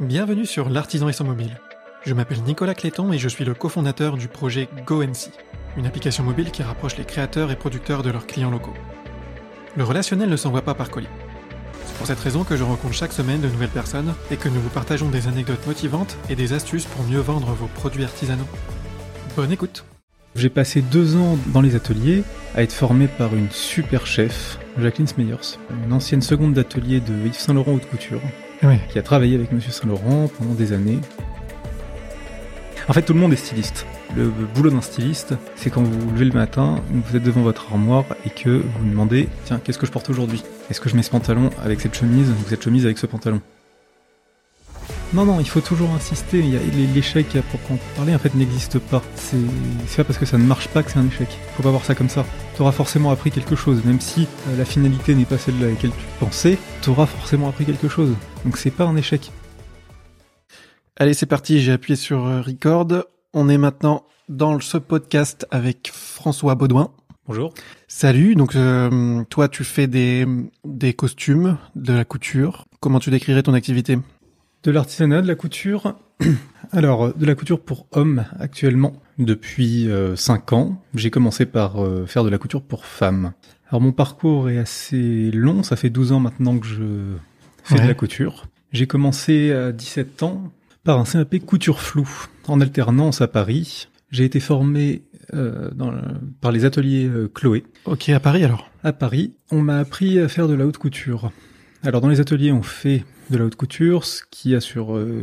Bienvenue sur L'artisan et son mobile. Je m'appelle Nicolas Cléton et je suis le cofondateur du projet GoNC, une application mobile qui rapproche les créateurs et producteurs de leurs clients locaux. Le relationnel ne s'envoie pas par colis. C'est pour cette raison que je rencontre chaque semaine de nouvelles personnes et que nous vous partageons des anecdotes motivantes et des astuces pour mieux vendre vos produits artisanaux. Bonne écoute J'ai passé deux ans dans les ateliers à être formé par une super chef, Jacqueline Smeyers, une ancienne seconde d'atelier de Yves Saint Laurent Haute Couture, Qui a travaillé avec Monsieur Saint Laurent pendant des années. En fait, tout le monde est styliste. Le boulot d'un styliste, c'est quand vous vous levez le matin, vous êtes devant votre armoire et que vous vous demandez tiens, qu'est-ce que je porte aujourd'hui? Est-ce que je mets ce pantalon avec cette chemise ou cette chemise avec ce pantalon? Non, non, il faut toujours insister. L'échec à proprement parler, en fait, n'existe pas. C'est pas parce que ça ne marche pas que c'est un échec. Faut pas voir ça comme ça. Tu auras forcément appris quelque chose, même si euh, la finalité n'est pas celle à laquelle tu pensais, tu auras forcément appris quelque chose. Donc c'est pas un échec. Allez, c'est parti, j'ai appuyé sur euh, record. On est maintenant dans ce podcast avec François Baudouin. Bonjour. Salut, donc euh, toi tu fais des, des costumes, de la couture. Comment tu décrirais ton activité? De l'artisanat, de la couture. Alors, euh, de la couture pour hommes actuellement, depuis 5 ans. J'ai commencé par euh, faire de la couture pour femmes. Alors mon parcours est assez long, ça fait 12 ans maintenant que je Ouais. de la couture. J'ai commencé à 17 ans par un CAP couture floue en alternance à Paris. J'ai été formé euh, dans le- par les ateliers euh, Chloé Ok, à Paris alors à Paris. On m'a appris à faire de la haute couture. Alors dans les ateliers, on fait de la haute couture, ce qui a sur euh,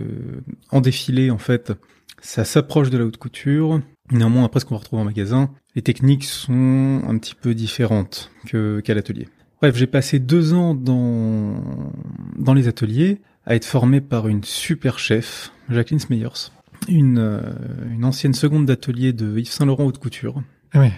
en défilé en fait, ça s'approche de la haute couture. Néanmoins, après ce qu'on va retrouver en magasin, les techniques sont un petit peu différentes que qu'à l'atelier. Bref, j'ai passé deux ans dans dans les ateliers à être formé par une super chef, Jacqueline Smeyers, une euh, une ancienne seconde d'atelier de Yves Saint Laurent haute couture. Oui.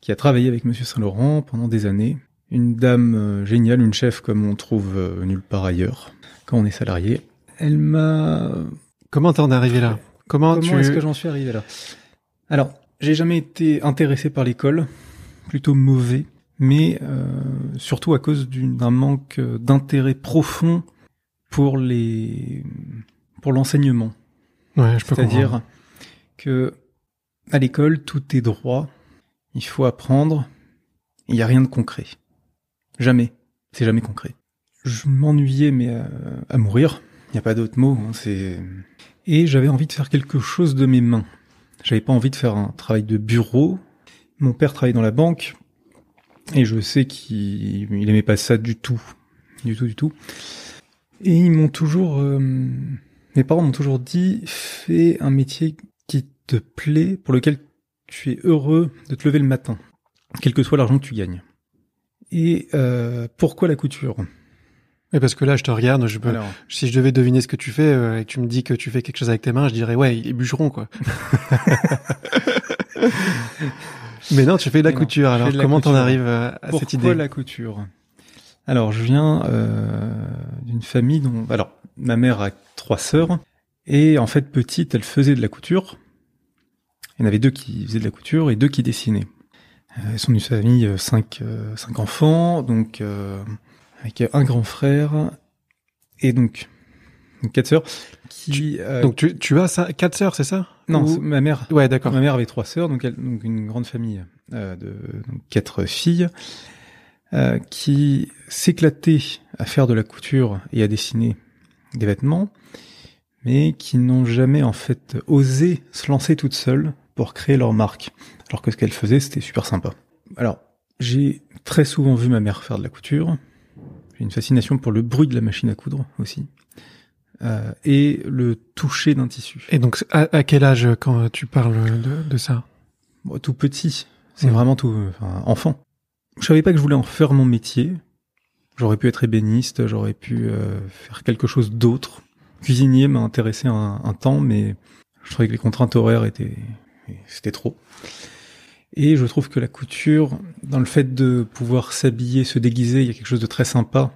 qui a travaillé avec Monsieur Saint-Laurent pendant des années. Une dame euh, géniale, une chef comme on trouve euh, nulle part ailleurs. Quand on est salarié. Elle m'a... Comment t'en es arrivé là? Comment, Comment tu... est-ce que j'en suis arrivé là? Alors, j'ai jamais été intéressé par l'école, plutôt mauvais, mais euh, surtout à cause d'un manque euh, d'intérêt profond pour les pour l'enseignement. Ouais, je peux C'est-à-dire que à l'école, tout est droit. Il faut apprendre. Il n'y a rien de concret. Jamais. C'est jamais concret. Je m'ennuyais, mais à, à mourir. Il n'y a pas d'autre mot. hein, c'est... Et j'avais envie de faire quelque chose de mes mains. J'avais pas envie de faire un travail de bureau. Mon père travaillait dans la banque. Et je sais qu'il il aimait pas ça du tout. Du tout, du tout. Et ils m'ont toujours... euh, mes parents m'ont toujours dit, fais un métier qui te plaît, pour lequel tu es heureux de te lever le matin, quel que soit l'argent que tu gagnes. Et euh, pourquoi la couture? Oui, parce que là, je te regarde, je peux... Alors, si je devais deviner ce que tu fais euh, et que tu me dis que tu fais quelque chose avec tes mains, je dirais ouais, il est bûcheron quoi. Mais non, tu fais de la Mais couture. Alors comment t'en arrives à, à cette pourquoi idée? la couture? Alors, je viens euh, d'une famille dont... Alors, ma mère a trois sœurs, et en fait, petite, elle faisait de la couture. Il y en avait deux qui faisaient de la couture et deux qui dessinaient. Euh, Elles sont d'une famille, euh, cinq, euh, cinq enfants, donc euh, avec un grand frère, et donc, donc quatre sœurs, qui... euh, Donc tu, tu as ça, quatre sœurs, c'est ça? Non, ma mère Ouais, d'accord. Ma mère avait trois sœurs, donc, elle- donc une grande famille euh, de donc quatre filles, euh, qui s'éclataient à faire de la couture et à dessiner des vêtements, mais qui n'ont jamais en fait osé se lancer toutes seules pour créer leur marque. Alors que ce qu'elles faisaient, c'était super sympa. Alors, j'ai très souvent vu ma mère faire de la couture. J'ai une fascination pour le bruit de la machine à coudre aussi. Euh, et le toucher d'un tissu. Et donc à, à quel âge quand tu parles de, de ça Bon, tout petit, c'est vraiment tout, enfin, enfant. Je savais pas que je voulais en faire mon métier. J'aurais pu être ébéniste, j'aurais pu euh, faire quelque chose d'autre. Cuisinier m'a intéressé un, un temps, mais je trouvais que les contraintes horaires étaient, c'était trop. Et je trouve que la couture, dans le fait de pouvoir s'habiller, se déguiser, il y a quelque chose de très sympa.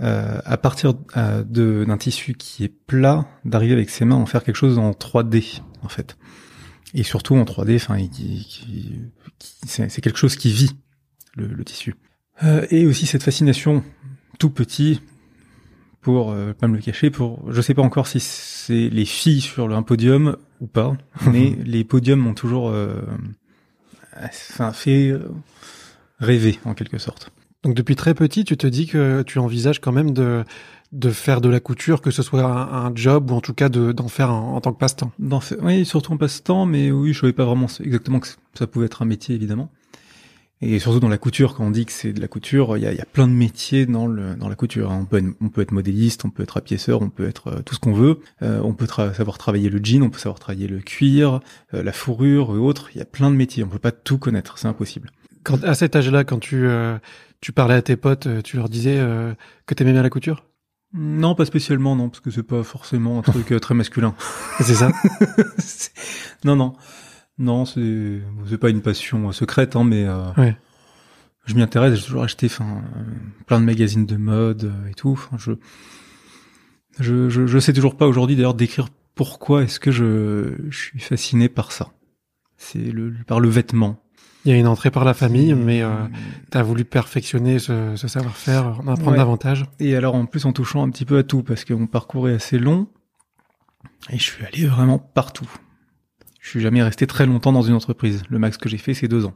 Euh, à partir euh, de- d'un tissu qui est plat, d'arriver avec ses mains à en faire quelque chose en 3D, en fait et surtout en 3D, enfin, qui, qui, qui- c'est c'est quelque chose qui vit le, le tissu. Euh, et aussi cette fascination tout petit pour euh, pas me le cacher. Pour, je sais pas encore si c'est les filles sur un podium ou pas, mais les podiums m'ont toujours, euh, enfin, fait euh, rêver en quelque sorte. Donc depuis très petit, tu te dis que tu envisages quand même de de faire de la couture, que ce soit un, un job ou en tout cas de- d'en faire en, en tant que passe-temps. Oui, surtout en passe-temps, mais oui, je savais pas vraiment exactement que ça pouvait être un métier, évidemment. Et surtout dans la couture, quand on dit que c'est de la couture, il y a, y a plein de métiers dans, le, dans la couture. hein. On peut, être, on peut être modéliste, on peut être apiéceur, on peut être euh, tout ce qu'on veut. Euh, on peut tra- savoir travailler le jean, on peut savoir travailler le cuir, euh, la fourrure et autres. Il y a plein de métiers, on peut pas tout connaître, c'est impossible. Quand, à cet âge-là, quand tu euh, tu parlais à tes potes, euh, tu leur disais euh, que t'aimais bien la couture? Non, pas spécialement, non, parce que c'est pas forcément un truc euh, très masculin. C'est ça? Non, non. Non, c'est c'est pas une passion euh, secrète, hein, mais euh, Ouais. je m'y intéresse. J'ai toujours acheté, enfin, plein de magazines de mode et tout. Je, je, je sais toujours pas aujourd'hui d'ailleurs décrire pourquoi est-ce que je, je suis fasciné par ça. C'est le par le vêtement. Il y a une entrée par la famille, mais euh, t'as voulu perfectionner ce, ce savoir-faire, en apprendre Ouais. davantage. Et alors en plus en touchant un petit peu à tout, parce que mon parcours est assez long, et je suis allé vraiment partout. Je suis jamais resté très longtemps dans une entreprise. Le max que j'ai fait, c'est deux ans.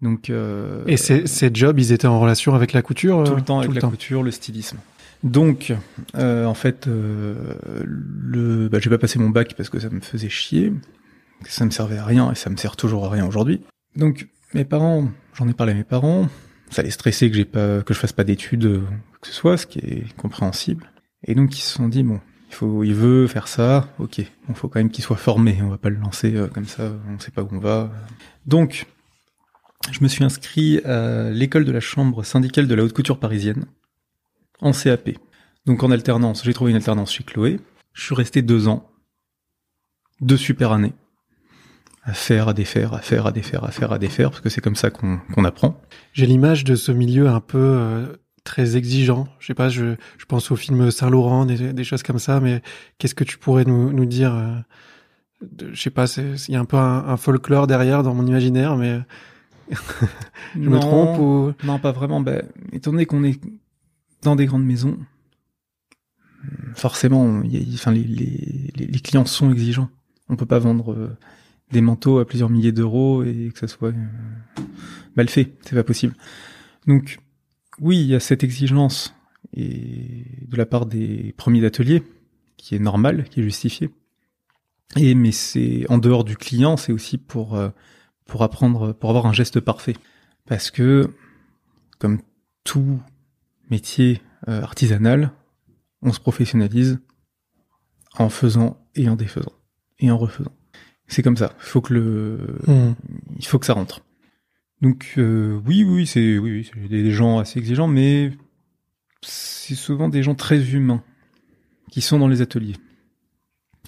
Donc euh, Et ces, ces jobs, ils étaient en relation avec la couture tout euh, le temps avec tout le la temps. couture, le stylisme. Donc, euh, en fait, euh, le, bah, j'ai pas passé mon bac parce que ça me faisait chier, ça me servait à rien et ça me sert toujours à rien aujourd'hui. Donc, mes parents, j'en ai parlé à mes parents, ça les stressait que j'ai pas, que je fasse pas d'études, euh, que ce soit, ce qui est compréhensible. Et donc, ils se sont dit bon, il faut, il veut faire ça, ok, bon, faut quand même qu'il soit formé, on va pas le lancer euh, comme ça, on sait pas où on va. Donc, je me suis inscrit à l'école de la chambre syndicale de la haute couture parisienne en CAP. Donc en alternance, j'ai trouvé une alternance chez Chloé. Je suis resté deux ans, deux super années, à faire, à défaire, à faire, à défaire, à faire, à défaire, parce que c'est comme ça qu'on qu'on apprend. J'ai l'image de ce milieu un peu euh, très exigeant. Je sais pas, je, je pense au film Saint-Laurent, des, des choses comme ça, mais qu'est-ce que tu pourrais nous, nous dire euh, de- Je sais pas, c'est- il y a un peu un, un folklore derrière dans mon imaginaire, mais je me trompe ou... Non, pas vraiment. Ben, étant donné qu'on est dans des grandes maisons, forcément, il y a- enfin, les, les, les- les clients sont exigeants. On peut pas vendre euh, des manteaux à plusieurs milliers d'euros et que ça soit euh, mal fait. C'est pas possible. Donc, oui, il y a cette exigence et de la part des premiers d'atelier qui est normale, qui est justifiée. Et mais c'est en dehors du client, c'est aussi pour euh, pour apprendre, pour avoir un geste parfait. Parce que, comme tout métier euh, artisanal, on se professionnalise en faisant et en défaisant et en refaisant. C'est comme ça. Il faut que le, Hmm. il faut que ça rentre. Donc euh, oui, oui, c'est oui, oui, des gens assez exigeants, mais c'est souvent des gens très humains qui sont dans les ateliers,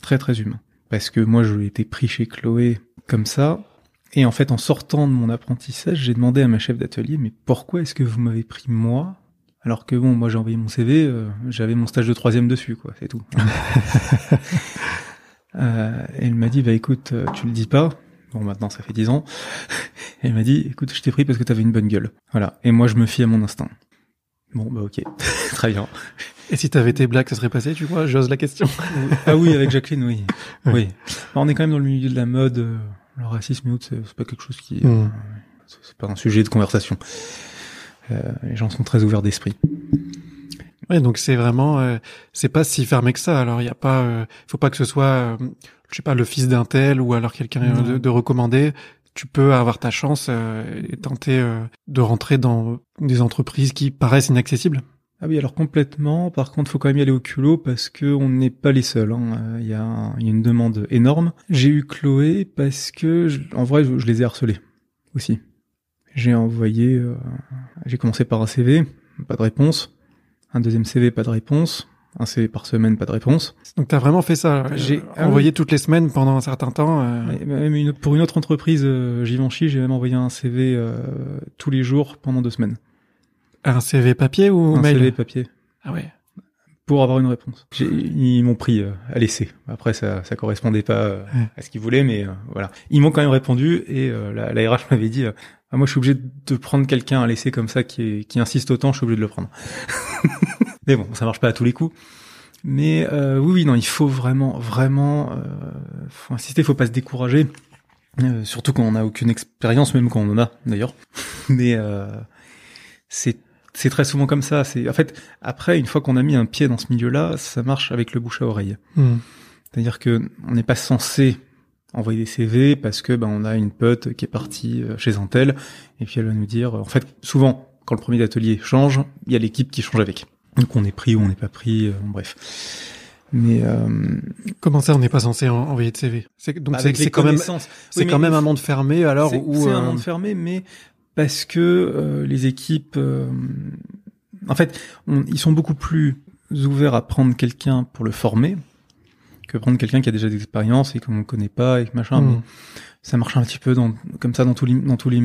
très très humains. Parce que moi, je été pris chez Chloé comme ça, et en fait, en sortant de mon apprentissage, j'ai demandé à ma chef d'atelier, mais pourquoi est-ce que vous m'avez pris moi alors que bon, moi j'ai envoyé mon CV, euh, j'avais mon stage de troisième dessus, quoi, c'est tout. Euh, et elle m'a dit, bah écoute, euh, tu le dis pas. Bon, maintenant ça fait dix ans. Et elle m'a dit, écoute, je t'ai pris parce que t'avais une bonne gueule. Voilà. Et moi je me fie à mon instinct. Bon, bah ok, très bien. Et si t'avais été black, ça serait passé, tu vois J'ose la question. Ah oui, avec Jacqueline, oui. Oui. Bah, on est quand même dans le milieu de la mode. euh, Le racisme et autres, c'est pas quelque chose qui, Hmm. c'est c'est pas un sujet de conversation. Euh, les gens sont très ouverts d'esprit. Ouais, donc c'est vraiment, euh, c'est pas si fermé que ça. Alors il y a pas, euh, faut pas que ce soit, euh, je sais pas, le fils d'un tel ou alors quelqu'un euh, de, de recommandé. Tu peux avoir ta chance euh, et tenter euh, de rentrer dans des entreprises qui paraissent inaccessibles. Ah oui, alors complètement. Par contre, faut quand même y aller au culot parce que on n'est pas les seuls. hein. Euh, Il y, a un- il y a une demande énorme. J'ai eu Chloé parce que, je- en vrai, je, je les ai harcelés aussi. J'ai envoyé, euh, j'ai commencé par un CV, pas de réponse. Un deuxième CV, pas de réponse. Un CV par semaine, pas de réponse. Donc t'as vraiment fait ça. J'ai- J'ai ah envoyé toutes les semaines pendant un certain temps. euh, Et Même une- pour une autre entreprise, euh, Givenchy, j'ai même envoyé un CV euh, tous les jours pendant deux semaines. Un CV papier ou un mail CV papier. Ah ouais. pour avoir une réponse. J'ai- Ils m'ont pris euh, à l'essai. Après, ça, ça correspondait pas euh, Ouais. à ce qu'ils voulaient, mais euh, voilà. Ils m'ont quand même répondu et euh, la, la RH m'avait dit, euh, ah, moi, je suis obligé de prendre quelqu'un à l'essai comme ça qui, est- qui insiste autant, je suis obligé de le prendre. Mais bon, ça marche pas à tous les coups. Mais euh, oui, oui, non, il faut vraiment, vraiment, euh, faut insister, faut pas se décourager, euh, surtout quand on n'a aucune expérience, même quand on en a d'ailleurs. Mais euh, c'est c'est très souvent comme ça. C'est en fait après, une fois qu'on a mis un pied dans ce milieu-là, ça marche avec le bouche à oreille. Hmm. C'est-à-dire que on n'est pas censé envoyer des CV parce que ben on a une pote qui est partie euh, chez un tel et puis elle va nous dire en fait souvent quand le premier atelier change, il y a l'équipe qui change avec. Donc on est pris ou on n'est pas pris, euh, bref. Mais euh, Comment ça, on n'est pas censé en- envoyer de CV C'est donc c'est quand même c'est Oui, quand même un monde fermé alors c'est où c'est un euh, monde fermé, mais parce que euh, les équipes, euh, en fait, on- ils sont beaucoup plus ouverts à prendre quelqu'un pour le former que prendre quelqu'un qui a déjà des expériences et qu'on ne connaît pas et machin. hmm. Mais ça marche un petit peu dans, comme ça dans tous les, dans tous les,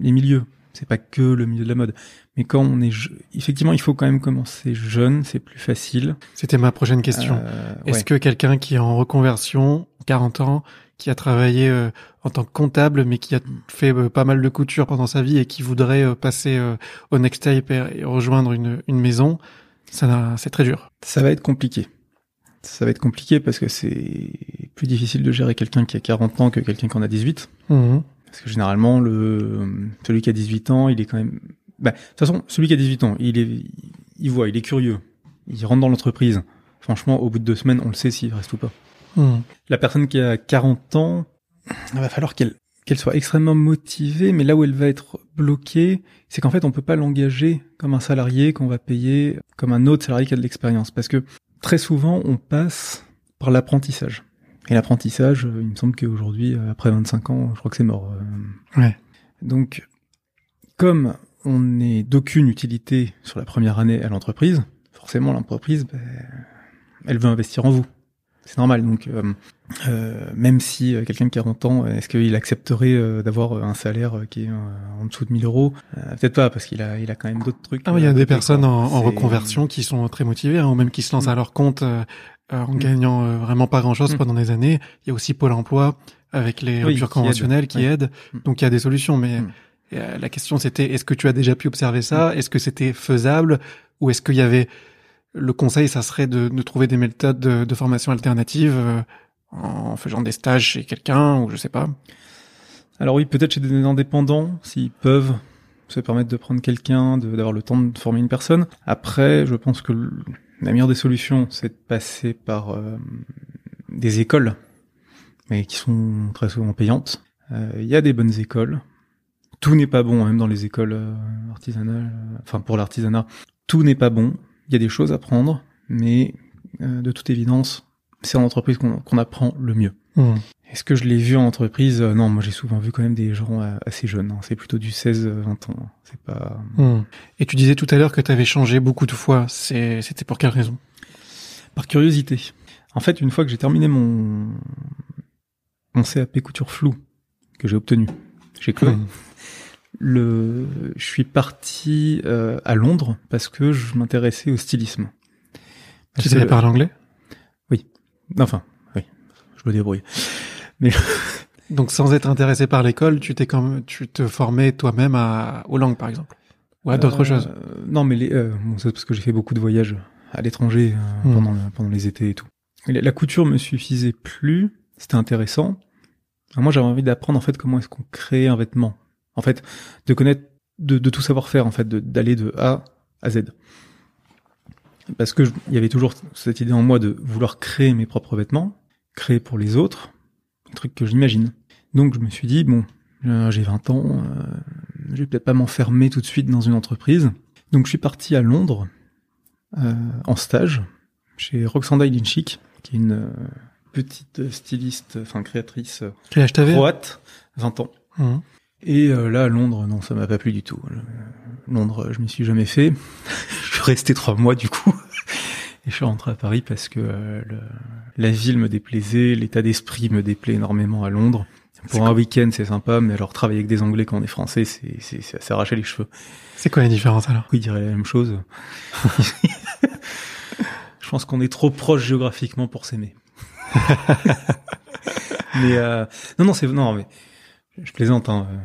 les milieux. C'est pas que le milieu de la mode. Mais quand on est, effectivement, il faut quand même commencer jeune, c'est plus facile. C'était ma prochaine question. Euh, Est-ce ouais. que quelqu'un qui est en reconversion, 40 ans, qui a travaillé euh, en tant que comptable, mais qui a fait euh, pas mal de couture pendant sa vie et qui voudrait euh, passer au next step et, et rejoindre une, une maison, ça n'a- c'est très dur. Ça va être compliqué. Ça va être compliqué parce que c'est plus difficile de gérer quelqu'un qui a 40 ans que quelqu'un qui en a 18. Mhm. Parce que généralement, le celui qui a 18 ans, il est quand même... Bah, de toute façon, celui qui a 18 ans, il est, il voit, il est curieux. Il rentre dans l'entreprise. Franchement, au bout de deux semaines, on le sait s'il reste ou pas. Mhm. La personne qui a 40 ans, il va falloir qu'elle qu'elle soit extrêmement motivée, mais là où elle va être bloquée, c'est qu'en fait, on peut pas l'engager comme un salarié qu'on va payer comme un autre salarié qui a de l'expérience. Parce que très souvent, on passe par l'apprentissage. Et l'apprentissage, euh, il me semble qu'aujourd'hui, euh, après 25 ans, je crois que c'est mort. euh. Ouais. Donc, comme on n'est d'aucune utilité sur la première année à l'entreprise, forcément, l'entreprise, ben, elle veut investir en vous. C'est normal. Donc, euh, euh, même si euh, quelqu'un de 40 ans, est-ce qu'il accepterait euh, d'avoir un salaire euh, qui est euh, en dessous de 1000 euros? Euh, Peut-être pas, parce qu'il a, il a quand même d'autres trucs. Ah, il y a euh, des personnes en, reconversion qui sont très motivées, hein, ou même qui se lancent Mm. à leur compte euh, euh, en Mm. gagnant euh, vraiment pas grand-chose Mm. pendant des années. Il y a aussi Pôle Emploi avec les Oui, ruptures conventionnelles qui aide. aident. Donc il y a des solutions, mais euh, la question c'était est-ce que tu as déjà pu observer ça? Est-ce que c'était faisable? Ou est-ce qu'il y avait le conseil, ça serait de, de trouver des méthodes de, de formation alternative euh, en faisant des stages chez quelqu'un ou je sais pas. Alors oui, peut-être chez des indépendants, s'ils peuvent se permettre de prendre quelqu'un, d'avoir le temps de former une personne. Après, je pense que le- la meilleure des solutions, c'est de passer par euh, des écoles, mais qui sont très souvent payantes. Euh, Il y a des bonnes écoles. Tout n'est pas bon, hein, même dans les écoles euh, artisanales, euh, enfin pour l'artisanat, tout n'est pas bon. Il y a des choses à prendre, mais euh, de toute évidence, c'est en entreprise qu'on apprend le mieux. Mm. Est-ce que je l'ai vu en entreprise? Euh, Non, moi j'ai souvent vu quand même des gens euh, assez jeunes. hein. C'est plutôt du 16-20 ans. C'est pas. Mm. Et tu disais tout à l'heure que tu avais changé beaucoup de fois. C'est- C'était pour quelle raison? Par curiosité. En fait, une fois que j'ai terminé mon mon CAP couture floue que j'ai obtenu chez Chloé, Mm. Le je suis parti euh, à Londres parce que je m'intéressais au stylisme. Tu savais parler anglais Enfin, oui, je me débrouille. Donc sans être intéressé par l'école, tu t'es comme tu te formais toi-même à aux langues par exemple? Ou à d'autres Euh, choses? Non, mais les, euh, bon, c'est parce que j'ai fait beaucoup de voyages à l'étranger euh, Hmm. pendant, le- pendant les étés et tout. La, la couture me suffisait plus, c'était intéressant. Alors moi, j'avais envie d'apprendre en fait comment est-ce qu'on crée un vêtement. En fait, de connaître, de, de tout savoir faire en fait, d'aller de A à Z. Parce que il y avait toujours cette idée en moi de vouloir créer mes propres vêtements, créer pour les autres, un truc que j'imagine. Donc je me suis dit bon, euh, j'ai 20 ans, euh, je vais peut-être pas m'enfermer tout de suite dans une entreprise. Donc je suis parti à Londres euh, en stage chez Roxanda Ilinchik, qui est une euh, petite styliste, enfin créatrice croate, 20 ans. Mhm. Et euh, là, Londres, non, ça m'a pas plu du tout. Le- Londres, je m'y suis jamais fait. je suis resté trois mois du coup. Et je suis rentré à Paris parce que euh, le- la ville me déplaisait, l'état d'esprit me déplaît énormément à Londres. Pour un week-end, c'est sympa, mais alors travailler avec des Anglais quand on est français, c'est c'est c'est à s'arracher les cheveux. C'est quoi la différence alors? Oui, dirait la même chose. je pense qu'on est trop proche géographiquement pour s'aimer. mais euh, non, non, c'est non, mais je plaisante. Hein, euh,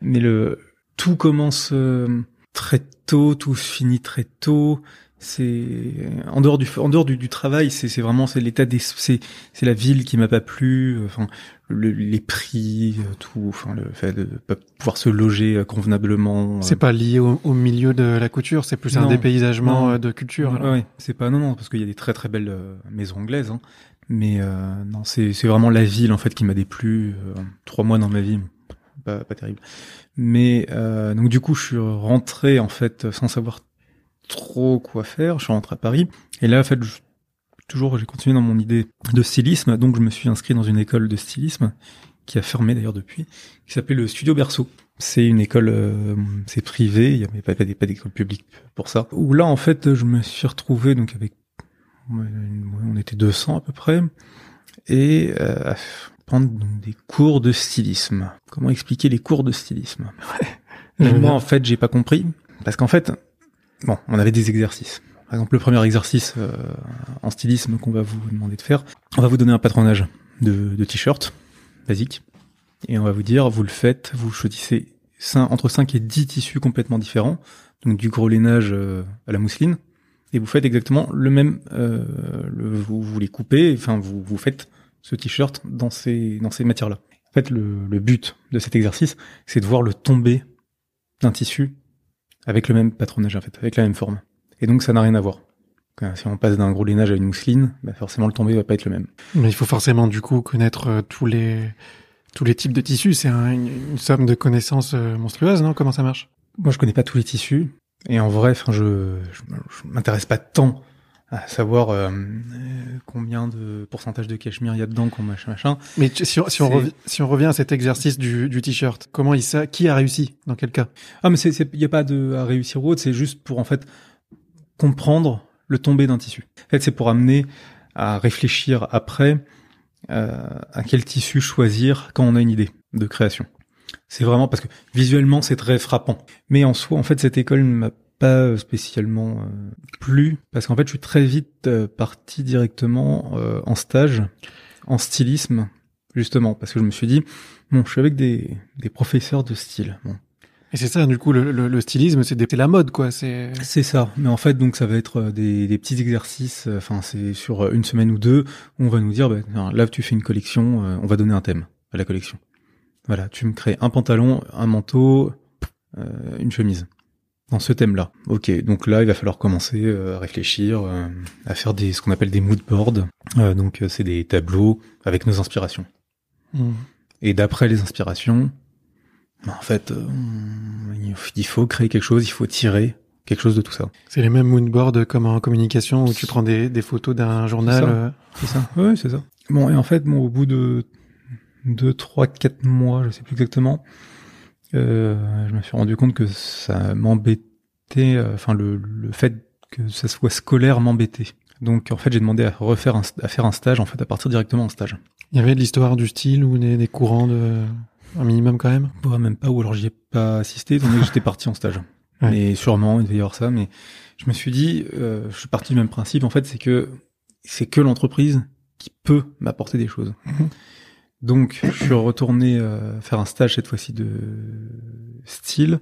mais le tout commence euh, très tôt, tout se finit très tôt. c'est en dehors du en dehors du, du travail c'est c'est vraiment c'est l'état des c'est c'est la ville qui m'a pas plu enfin le, les prix tout enfin le fait de pas pouvoir se loger convenablement c'est pas lié au, au, milieu de la couture c'est plus Non. un dépaysagement Non. euh, de culture Ouais, c'est pas non non parce qu'il y a des très très belles euh, maisons anglaises hein. Mais euh, non c'est vraiment la ville en fait qui m'a déplu euh, trois mois dans ma vie. Pas pas terrible. Mais euh, donc du coup je suis rentré en fait sans savoir trop quoi faire. Je suis rentré à Paris. Et là en fait je- toujours j'ai continué dans mon idée de stylisme. Donc je me suis inscrit dans une école de stylisme qui a fermé d'ailleurs depuis qui s'appelle le Studio Berceau. C'est une école, euh, c'est privé, il n'y avait pas, pas, d'école publique pour ça. Où là, en fait, je me suis retrouvé donc avec, on était 200 à peu près, et euh, à prendre donc, des cours de stylisme. Comment expliquer les cours de stylisme? J'aime Moi, en fait, j'ai pas compris, parce qu'en fait, bon, on avait des exercices. Par exemple, le premier exercice euh, en stylisme qu'on va vous demander de faire, on va vous donner un patronage de, de t-shirt basique. Et on va vous dire, vous le faites, vous choisissez entre 5 et 10 tissus complètement différents, donc du gros lainage euh, à la mousseline, et vous faites exactement le même, euh, le, vous, vous les coupez, enfin vous, vous faites ce t-shirt dans ces, dans ces matières-là. En fait, le, le but de cet exercice, c'est de voir le tomber d'un tissu avec le même patronage, en fait, avec la même forme. Et donc ça n'a rien à voir. Quand- Si on passe d'un gros lainage à une mousseline, bah forcément le tomber va pas être le même. mais il faut forcément du coup connaître euh, tous les tous les types de tissus c'est un- une, une somme de connaissances euh, monstrueuse non? Comment ça marche? Moi, je connais pas tous les tissus. Et en vrai, enfin, je, je, je m'intéresse pas tant à savoir euh, combien de pourcentage de cachemire il y a dedans, qu'on machin, machin. mais tu- si on, si, on C'est- revi- si on revient à cet exercice du, du t-shirt comment il ça qui a réussi dans quel cas? Ah, mais c'est, c'est, y a pas de à réussir ou autre. C'est juste pour en fait comprendre le tombé d'un tissu. En fait, c'est pour amener à réfléchir après euh, à quel tissu choisir quand on a une idée de création. C'est vraiment parce que visuellement c'est très frappant. Mais en soi, en fait, cette école ne m'a pas spécialement euh, plu parce qu'en fait, je suis très vite euh, parti directement euh, en stage, en stylisme, justement parce que je me suis dit bon, je suis avec des, des professeurs de style. Bon, et c'est ça du coup le, le, le stylisme c'est la mode quoi c'est c'est ça. Mais en fait, donc ça va être euh, des, des petits exercices. euh, Enfin, c'est sur euh, une semaine ou deux on va nous dire, bah, là tu fais une collection, euh, on va donner un thème à la collection. Voilà, tu me crées un pantalon, un manteau, euh, une chemise. Dans ce thème-là. Ok, donc là il va falloir commencer euh, à réfléchir, euh, à faire des ce qu'on appelle des mood boards. Euh, donc c'est des tableaux avec nos inspirations. Hmm. Et d'après les inspirations, bah, en fait, il faut- créer quelque chose, il faut tirer quelque chose de tout ça. c'est les mêmes moonboards comme en communication où tu prends des, des photos d'un journal ça. euh, C'est ça. Oui, c'est ça. Bon, et en fait, bon, au bout de deux, trois, quatre mois, je sais plus exactement, euh, je me suis rendu compte que ça m'embêtait, euh, enfin le, le fait que ça soit scolaire m'embêtait. Donc en fait, j'ai demandé à refaire un, à faire un stage, en fait, à partir directement en stage. il y avait de l'histoire du style ou des, des courants de un minimum quand même? Ouais, même pas, ou alors j'y ai pas assisté, que j'étais parti en stage. Ouais. Mais sûrement, il devait y avoir ça, mais je me suis dit, euh, je suis parti du même principe, en fait, c'est que c'est que l'entreprise qui peut m'apporter des choses. Donc, je suis retourné euh, faire un stage cette fois-ci de style,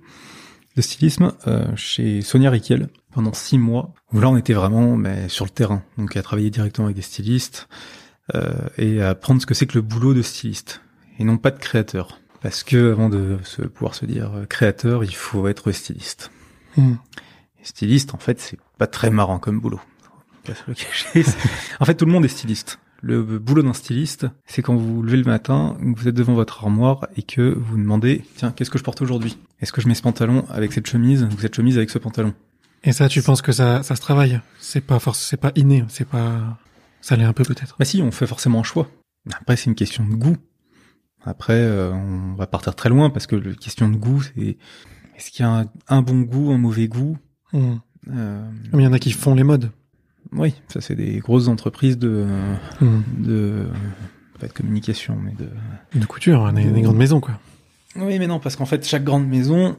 de stylisme, euh, chez Sonia Riquel pendant six mois. Où là, on était vraiment mais, sur le terrain, donc à travailler directement avec des stylistes euh, et à apprendre ce que c'est que le boulot de styliste et non pas de créateur. Parce que avant de se pouvoir se dire créateur, il faut être styliste. Hmm. Et styliste, en fait, c'est pas très marrant comme boulot. Faut pas se le cacher. en fait, tout le monde est styliste. Le boulot d'un styliste, c'est quand vous vous levez le matin, vous êtes devant votre armoire et que vous demandez, tiens, qu'est-ce que je porte aujourd'hui? Est-ce que je mets ce pantalon avec cette chemise? Ou cette chemise avec ce pantalon Et ça, tu penses que ça, ça se travaille? C'est pas force, c'est pas inné, c'est pas, ça l'est un peu peut-être? Bah si, on fait forcément un choix. Après, c'est une question de goût. Après, euh, on va partir très loin parce que la question de goût, c'est est-ce qu'il y a un, un bon goût, un mauvais goût? Hmm. Euh, Mais il y en a qui font les modes. Oui, ça c'est des grosses entreprises de Hmm. de pas de communication, mais de. De couture, hein, des, des grandes maisons quoi. Oui, mais non, parce qu'en fait, chaque grande maison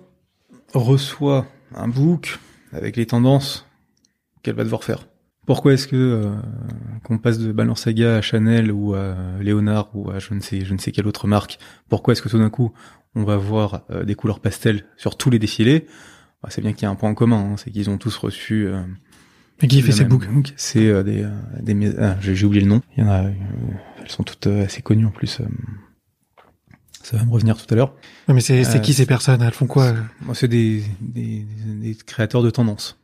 reçoit un book avec les tendances qu'elle va devoir faire. Pourquoi est-ce que euh, qu'on passe de Balenciaga à Chanel ou à Léonard ou à je ne sais je ne sais quelle autre marque Pourquoi est-ce que tout d'un coup on va voir euh, des couleurs pastel sur tous les défilés? Bah, C'est bien qu'il y a un point en commun, hein, c'est qu'ils ont tous reçu euh, Mais qui fait ces books? Book, C'est euh, des, euh, des ah, j'ai oublié le nom. Il y en a, euh, elles sont toutes assez connues en plus. ça va me revenir tout à l'heure. Ouais, Mais c'est qui ces personnes? Elles font quoi c'est des, des, des créateurs de tendance.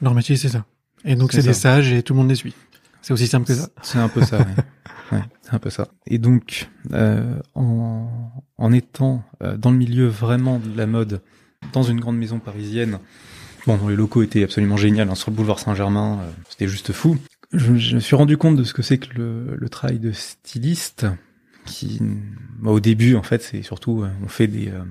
Leur métier, c'est ça. Et donc, C'est des sages et tout le monde les suit. C'est aussi simple que ça. C'est un peu ça. ouais. Ouais, c'est un peu ça. Et donc, euh, en, en étant euh, dans le milieu vraiment de la mode, dans une grande maison parisienne, bon, les locaux étaient absolument géniaux, hein, sur le boulevard Saint-Germain, euh, c'était juste fou. Je, je me suis rendu compte de ce que c'est que le, le travail de styliste, qui, bah, au début, en fait, c'est surtout, euh, on fait des, euh,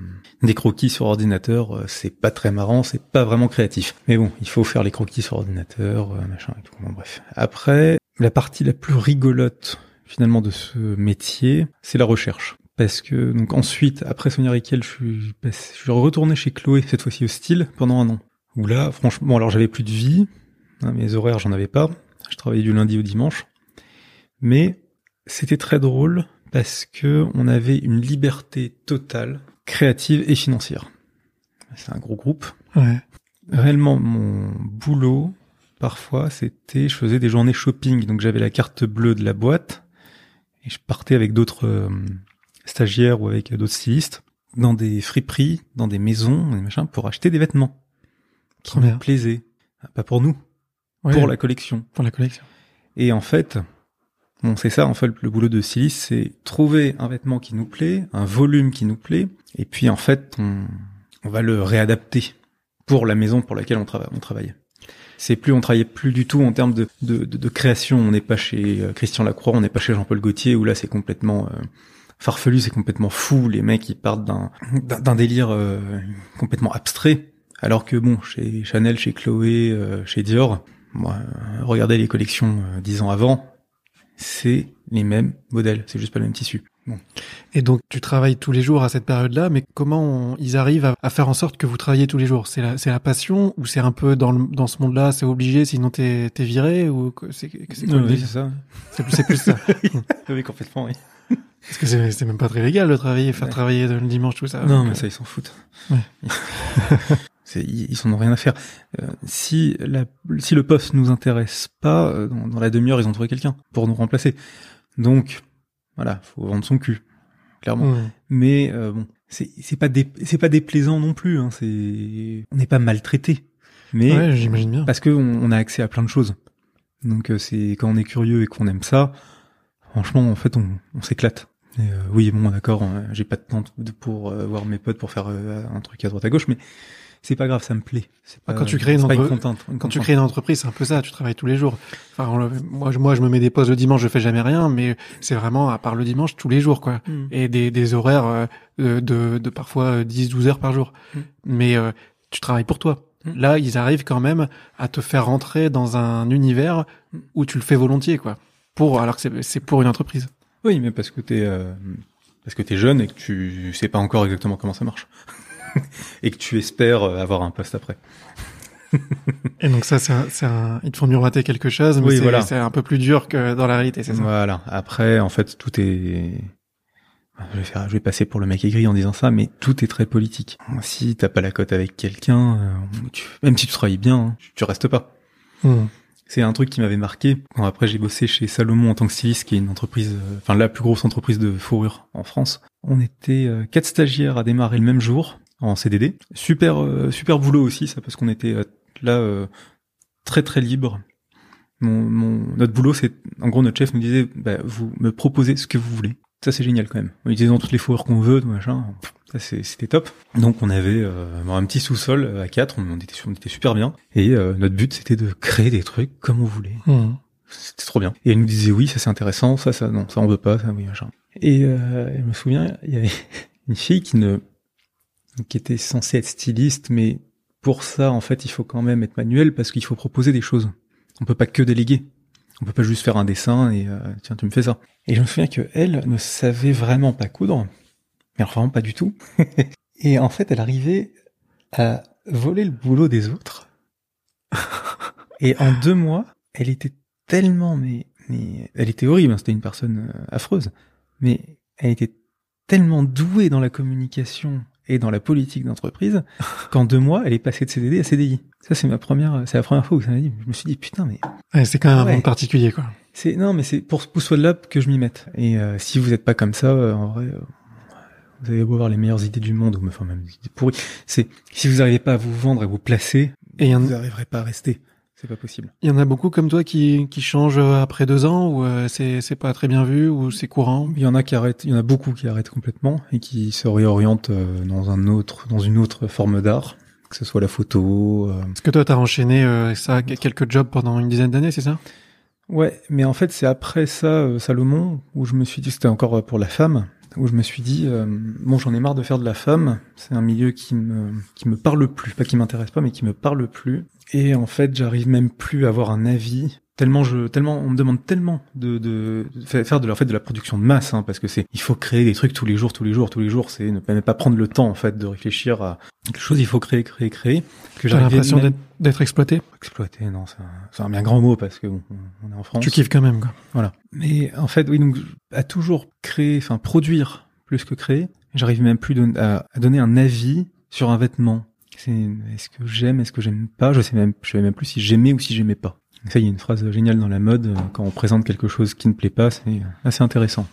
des croquis sur ordinateur, euh, c'est pas très marrant, c'est pas vraiment créatif. Mais bon, il faut faire les croquis sur ordinateur, euh, machin et tout. Bon, bref. Après, la partie la plus rigolote, finalement, de ce métier, c'est la recherche. Parce que, donc, ensuite, après Sonia Riquel, je suis, je suis retourné chez Chloé, cette fois-ci au style, pendant un an. Où là, franchement, alors j'avais plus de vie, hein, mes horaires, j'en avais pas. Je travaillais du lundi au dimanche. Mais c'était très drôle parce que on avait une liberté totale, créative et financière. C'est un gros groupe. Ouais. Réellement, mon boulot, parfois, c'était, je faisais des journées shopping. Donc, j'avais la carte bleue de la boîte et je partais avec d'autres euh, stagiaires ou avec d'autres stylistes dans des friperies, dans des maisons, des machins, pour acheter des vêtements qui nous bien. plaisaient. Pas pour nous, Ouais, pour la collection. pour la collection. Et en fait, bon, c'est ça, en fait, le boulot de styliste, c'est trouver un vêtement qui nous plaît, un volume qui nous plaît, et puis en fait, on, on va le réadapter pour la maison pour laquelle on, trava- on travaille. C'est plus, on travaillait plus du tout en termes de, de, de- de création. On n'est pas chez euh, Christian Lacroix, on n'est pas chez Jean-Paul Gaultier, où là, c'est complètement euh, farfelu, c'est complètement fou. Les mecs, ils partent d'un d'un d'un délire euh, complètement abstrait. Alors que bon, chez Chanel, chez Chloé, euh, chez Dior, moi, regardez les collections euh, dix ans avant, c'est les mêmes modèles, c'est juste pas le même tissu. Bon. Et donc, tu travailles tous les jours à cette période-là, mais comment on- ils arrivent à, à faire en sorte que vous travaillez tous les jours? C'est la, la passion ou c'est un peu dans, le, dans ce monde-là, c'est obligé, sinon t'es es viré ou c'est oui, ça. C'est plus, ça. oui, complètement, oui. Parce que c'est c'est même pas très légal de travailler, faire Ouais. travailler le dimanche, tout ça. non, mais euh, ça, ils s'en foutent. Ouais. Ils, ils en ont rien à faire. Euh, si, la, si le poste nous intéresse pas, euh, dans, dans la demi-heure, ils ont trouvé quelqu'un pour nous remplacer. Donc, voilà, faut vendre son cul, clairement. hmm. Mais euh, bon, c'est pas c'est pas déplaisant non plus. Hein, c'est on n'est pas maltraité, mais Ouais, j'imagine bien. parce que on, on a accès à plein de choses. Donc euh, c'est quand on est curieux et qu'on aime ça, franchement en fait on, on s'éclate. Euh, oui bon d'accord, hein, j'ai pas de temps pour euh, voir mes potes pour faire euh, un truc à droite à gauche, mais c'est pas grave, ça me plaît. C'est Ah, pas, quand tu crées une entre- une Quand tu crées une entreprise, c'est un peu ça, tu travailles tous les jours. Enfin, on le- moi, je, moi, je me mets des pauses le dimanche, je fais jamais rien, mais c'est vraiment, à part le dimanche, tous les jours, quoi. Mm. Et des, des horaires euh, de, de, de parfois 10-12 heures par jour. Mm. Mais euh, tu travailles pour toi. Mm. Là, ils arrivent quand même à te faire rentrer dans un univers où tu le fais volontiers, quoi. Pour, alors que c'est- c'est pour une entreprise. Oui, mais parce que t'es euh, parce que t'es jeune et que tu sais pas encore exactement comment ça marche et que tu espères euh, avoir un poste après. Et donc ça, c'est un, un, ils te font miroiter quelque chose, mais Oui, c'est voilà. un peu plus dur que dans la réalité, c'est ça? Voilà. Après, en fait, tout est. Je vais faire, je vais passer pour le mec aigri en disant ça, mais tout est très politique. Si t'as pas la cote avec quelqu'un, euh, même si tu travailles bien, hein, tu, tu restes pas. Mm. C'est un truc qui m'avait marqué quand après j'ai bossé chez Salomon en tant que styliste, qui est une entreprise, euh, enfin la plus grosse entreprise de fourrure en France. On était quatre stagiaires à démarrer le même jour en CDD. Super, euh, super boulot aussi, ça, parce qu'on était euh, là euh, très très libre. Mon, mon, notre boulot, c'est en gros notre chef nous disait, bah, vous me proposez ce que vous voulez. Ça c'est génial quand même. On utilisant toutes les fourrures qu'on veut, machin. Ça c'est- c'était top. Donc on avait euh, un petit sous-sol à quatre, on, on était, on était super bien. Et euh, notre but c'était de créer des trucs comme on voulait. Mm. C'était trop bien. Et elle nous disait oui, ça c'est intéressant, ça ça non, ça on veut pas, ça oui machin. Et euh, je me souviens, il y avait une fille qui ne qui était censée être styliste, mais pour ça en fait il faut quand même être manuel parce qu'il faut proposer des choses. On peut pas que déléguer. On peut pas juste faire un dessin et euh, tiens tu me fais ça. Et je me souviens que elle ne savait vraiment pas coudre, mais vraiment pas du tout. et en fait elle arrivait à voler le boulot des autres. et en deux mois, elle était tellement, mais, mais elle était horrible, hein, c'était une personne euh, affreuse, mais elle était tellement douée dans la communication et dans la politique d'entreprise qu'en deux mois, elle est passée de CDD à CDI. Ça, c'est ma première, c'est la première fois où ça m'a dit. Je me suis dit putain, mais Ouais, c'est quand même un monde particulier, quoi. c'est non, mais c'est pour ce pouce là que je m'y mette. Et euh, si vous êtes pas comme ça, euh, en vrai, euh, vous avez beau avoir les meilleures idées du monde, ou enfin même des idées pourries. C'est si vous n'arrivez pas à vous vendre, à vous placer, Et vous n'arriverez pas à rester. C'est pas possible. il y en a beaucoup comme toi qui, qui changent euh, après deux ans, ou euh, c'est c'est pas très bien vu, ou c'est courant? Il y en a qui arrêtent, il y en a beaucoup qui arrêtent complètement et qui se réorientent euh, dans un autre, dans une autre forme d'art, que ce soit la photo. euh. Parce que toi, t'as enchaîné euh, ça, quelques jobs pendant une dizaine d'années, c'est ça? Ouais, mais en fait, c'est après ça, euh, Salomon, où je me suis dit, c'était encore pour la femme, où je me suis dit, euh, bon, j'en ai marre de faire de la femme. C'est un milieu qui me, qui me parle plus, pas qui m'intéresse pas, mais qui me parle plus. Et en fait, j'arrive même plus à avoir un avis. Tellement je, tellement, on me demande tellement de, de, de fa- faire de la, en fait, de la production de masse, hein, parce que c'est, il faut créer des trucs tous les jours, tous les jours, tous les jours. C'est ne pas, prendre le temps, en fait, de réfléchir à quelque chose. Il faut créer, créer, créer. Que J'ai l'impression même- d'être- exploité? exploiter. Non, c'est un, bien grand mot parce que bon, on est en France. Tu kiffes quand même, quoi. Voilà. Mais en fait, oui, donc à toujours créer, enfin produire plus que créer. J'arrive même plus don- à, à donner un avis sur un vêtement. C'est est-ce que j'aime, est-ce que j'aime pas? Je sais même, je sais même plus si j'aimais ou si j'aimais pas. Ça, il y a une phrase géniale dans la mode euh, quand on présente quelque chose qui ne plaît pas, c'est assez intéressant.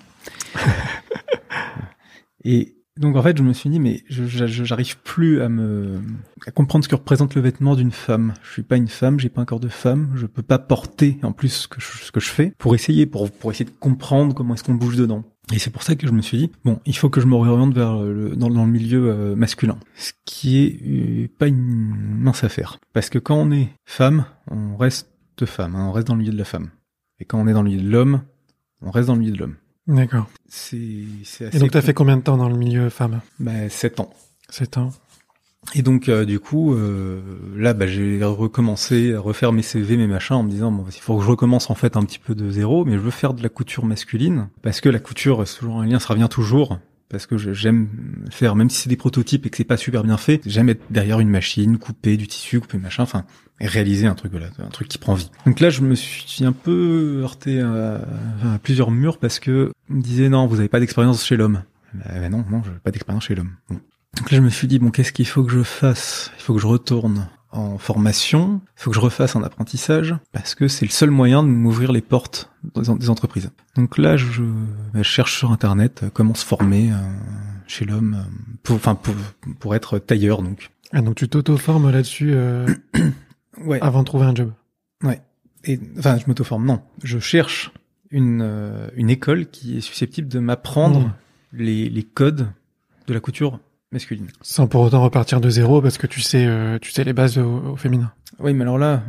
Et donc en fait, je me suis dit, mais j'arrive plus à me à comprendre ce que représente le vêtement d'une femme. Je suis pas une femme, j'ai pas un corps de femme, je peux pas porter en plus ce que je, ce que je fais pour essayer pour pour essayer de comprendre comment est-ce qu'on bouge dedans. Et c'est pour ça que je me suis dit bon, il faut que je m'oriente vers le dans, dans le milieu euh, masculin, ce qui est euh, pas une mince affaire parce que quand on est femme, on reste femme, hein, on reste dans le milieu de la femme. Et quand on est dans le milieu de l'homme, on reste dans le milieu de l'homme. D'accord. C'est Et donc, t'as fait combien de temps dans le milieu femme? Bah, 7 ans. Sept ans. Et donc euh, du coup, euh, là, bah, j'ai recommencé à refaire mes CV, mes machins, en me disant bon, il faut que je recommence en fait un petit peu de zéro, mais je veux faire de la couture masculine parce que la couture, c'est toujours un lien, ça revient toujours. Parce que j'aime faire, même si c'est des prototypes et que c'est pas super bien fait, j'aime être derrière une machine, couper du tissu, couper machin, enfin, réaliser un truc, voilà, un truc qui prend vie. Donc là, je me suis un peu heurté à, plusieurs murs parce que on me disait non, vous avez pas d'expérience chez l'homme. Bah, bah non, non, j'ai pas d'expérience chez l'homme. Donc là, je me suis dit, bon, qu'est-ce qu'il faut que je fasse? Il faut que je retourne en formation, il faut que je refasse un apprentissage, parce que c'est le seul moyen de m'ouvrir les portes des, en- des entreprises. Donc là, je, bah, je cherche sur Internet euh, comment se former euh, chez l'homme, euh, pour, enfin, pour, pour être tailleur, donc. Ah, donc, tu t'auto-formes là-dessus euh, Ouais. avant de trouver un job? Ouais. Et, enfin, je m'auto-forme, non. Je cherche une, une école qui est susceptible de m'apprendre Mmh. les, les codes de la couture masculine. Sans pour autant repartir de zéro parce que tu sais, euh, tu sais les bases au, au féminin. Oui, mais alors là,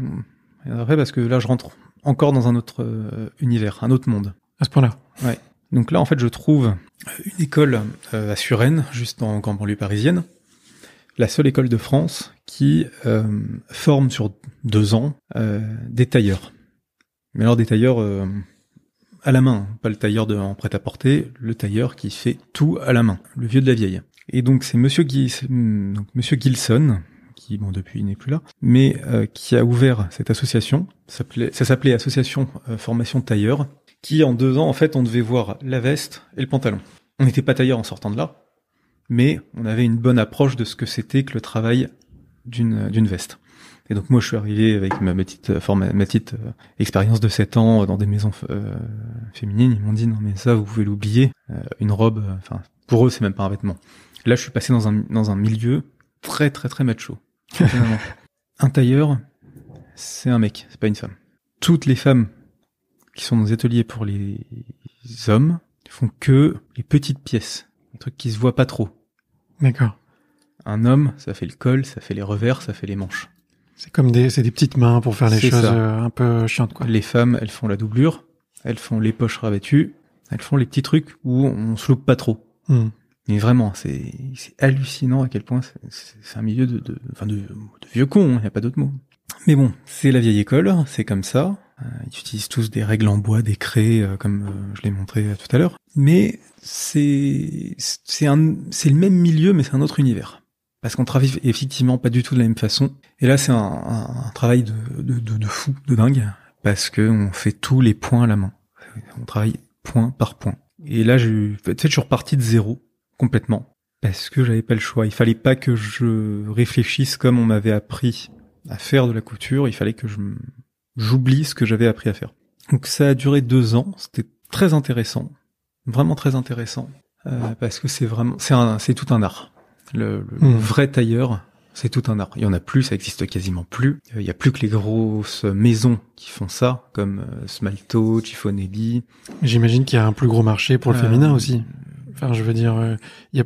après, parce que là, je rentre encore dans un autre euh, univers, un autre monde. À ce point-là. Donc là, en fait, je trouve une école euh, à Suresnes, juste en grande banlieue parisienne, la seule école de France qui euh, forme sur deux ans euh, des tailleurs. Mais alors des tailleurs euh, à la main, pas le tailleur de, en prêt-à-porter, le tailleur qui fait tout à la main, le vieux de la vieille. Et donc c'est donc Monsieur Gilson, qui bon depuis n'est plus là, mais euh, qui a ouvert cette association. Ça s'appelait- Association euh, Formation Tailleur, qui en deux ans en fait on devait voir la veste et le pantalon. On n'était pas tailleur en sortant de là, mais on avait une bonne approche de ce que c'était que le travail d'une d'une veste. Et donc moi je suis arrivé avec ma, petite euh, ma petite euh, expérience de 7 ans dans des maisons euh, féminines, ils m'ont dit non mais ça vous pouvez l'oublier, Euh, une robe euh, enfin pour eux c'est même pas un vêtement. Là je suis passé dans un dans un milieu très très très macho. Un tailleur c'est un mec, c'est pas une femme. Toutes les femmes qui sont dans les ateliers pour les hommes font que les petites pièces, les trucs qui se voient pas trop. D'accord. Un homme, ça fait le col, ça fait les revers, ça fait les manches. C'est comme des, c'est des petites mains pour faire les choses ça. euh, un peu chiantes, quoi. Les femmes, elles font la doublure, elles font les poches revêtues, elles font les petits trucs où on se loupe pas trop. Hmm. Mais vraiment, c'est hallucinant à quel point c'est- un milieu de de, enfin de, de vieux cons, il n'y a pas d'autre mot. Mais bon, c'est la vieille école, c'est comme ça. Euh, ils utilisent tous des règles en bois, des craies, euh, comme euh, je l'ai montré tout à l'heure. Mais c'est c'est un c'est le même milieu, mais c'est un autre univers. Parce qu'on travaille effectivement pas du tout de la même façon. Et là, c'est un, un- travail de, de, de, fou, de dingue, parce que on fait tous les points à la main. On travaille point par point. Et là, eu- en fait, je suis reparti de zéro complètement. parce que j'avais pas le choix. Il fallait pas que je réfléchisse comme on m'avait appris à faire de la couture. Il fallait que je j'oublie ce que j'avais appris à faire. Donc ça a duré deux ans. C'était très intéressant, vraiment très intéressant, euh, parce que c'est vraiment c'est un c'est tout un art. Le, le Hmm. vrai tailleur, c'est tout un art. Il y en a plus, ça existe quasiment plus. Il y a plus que les grosses maisons qui font ça, comme euh, Smalto, Chiffonelli. J'imagine qu'il y a un plus gros marché pour le Euh, féminin aussi. Je veux dire, euh,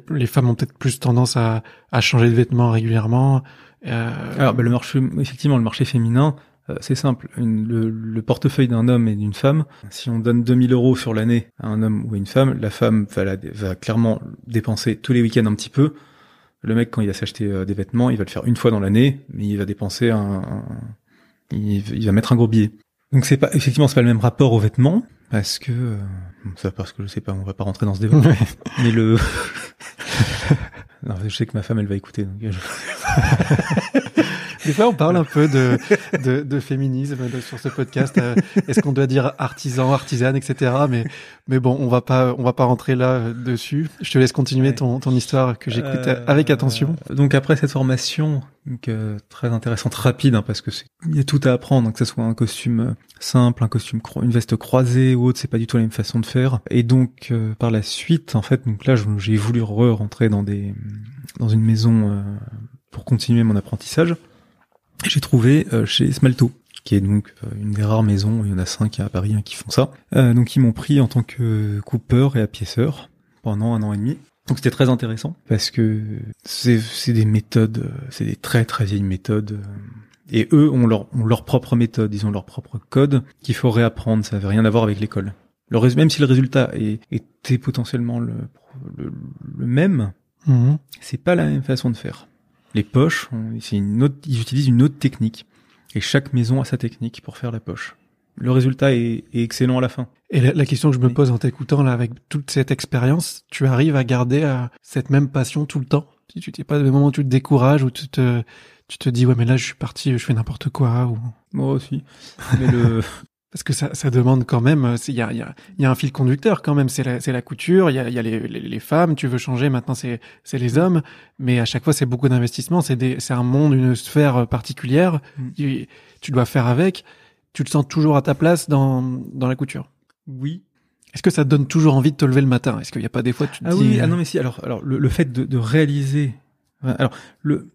les femmes ont peut-être plus tendance à, changer de vêtements régulièrement. Euh, Alors, bah, le marché, effectivement, le marché féminin, euh, c'est simple. Le, le portefeuille d'un homme et d'une femme, si on donne 2000 euros sur l'année à un homme ou à une femme, la femme va, va clairement dépenser tous les week-ends un petit peu. Le mec, quand il va s'acheter euh, des vêtements, il va le faire une fois dans l'année, mais il va dépenser un, il va mettre un gros billet. Donc c'est pas effectivement c'est pas le même rapport aux vêtements parce que euh, ça parce que je sais pas on va pas rentrer dans ce débat Ouais. mais le non, je sais que ma femme elle va écouter donc je- Des fois, on parle un peu de, de, de féminisme sur ce podcast. Euh, Est-ce qu'on doit dire artisan, artisane, etc. Mais, mais bon, on va pas, on va pas rentrer là euh, dessus. Je te laisse continuer ton, ton histoire que j'écoute Euh, avec attention. Donc après cette formation, donc, euh, très intéressante, rapide, hein, parce que c'est il y a tout à apprendre, hein, que ce soit un costume simple, un costume, une veste croisée ou autre, c'est pas du tout la même façon de faire. Et donc euh, par la suite, en fait, donc là j'ai voulu re-rentrer dans des dans une maison euh, pour continuer mon apprentissage. J'ai trouvé euh, chez Smalto, qui est donc euh, une des rares maisons, il y en a cinq à Paris hein, qui font ça. Euh, donc ils m'ont pris en tant que coupeur et appiesseur pendant un an et demi. Donc c'était très intéressant parce que c'est c'est des méthodes, euh, c'est des très très vieilles méthodes. Et eux ont leur, ont leur propre méthode, ils ont leur propre code qu'il faut réapprendre. Ça n'avait rien à voir avec l'école. Le rés- même si le résultat est- était potentiellement le, le, le même, Mhm. c'est pas la même façon de faire. Les poches, c'est une autre, ils utilisent une autre technique. Et chaque maison a sa technique pour faire la poche. Le résultat est, est excellent à la fin. Et la, la question que je me Oui. pose en t'écoutant là, avec toute cette expérience, tu arrives à garder euh, cette même passion tout le temps? Si tu t'es pas des moments où tu te décourages, où tu te, tu te dis ouais mais là je suis parti, je fais n'importe quoi, ou? Moi aussi. Mais le, parce que ça, ça demande quand même, euh, il y a, y, a, y a un fil conducteur quand même, c'est la, la couture, il y a, y a les, les, les femmes, tu veux changer, maintenant c'est, les hommes, mais à chaque fois c'est beaucoup d'investissement, c'est un monde, une sphère euh, particulière, Mm. tu, tu dois faire avec, tu te sens toujours à ta place dans, dans la couture. oui, Est-ce que ça te donne toujours envie de te lever le matin? Est-ce qu'il n'y a pas des fois tu te Ah dis oui, ah euh, non mais si. Alors, alors le, le fait de, de réaliser. Alors le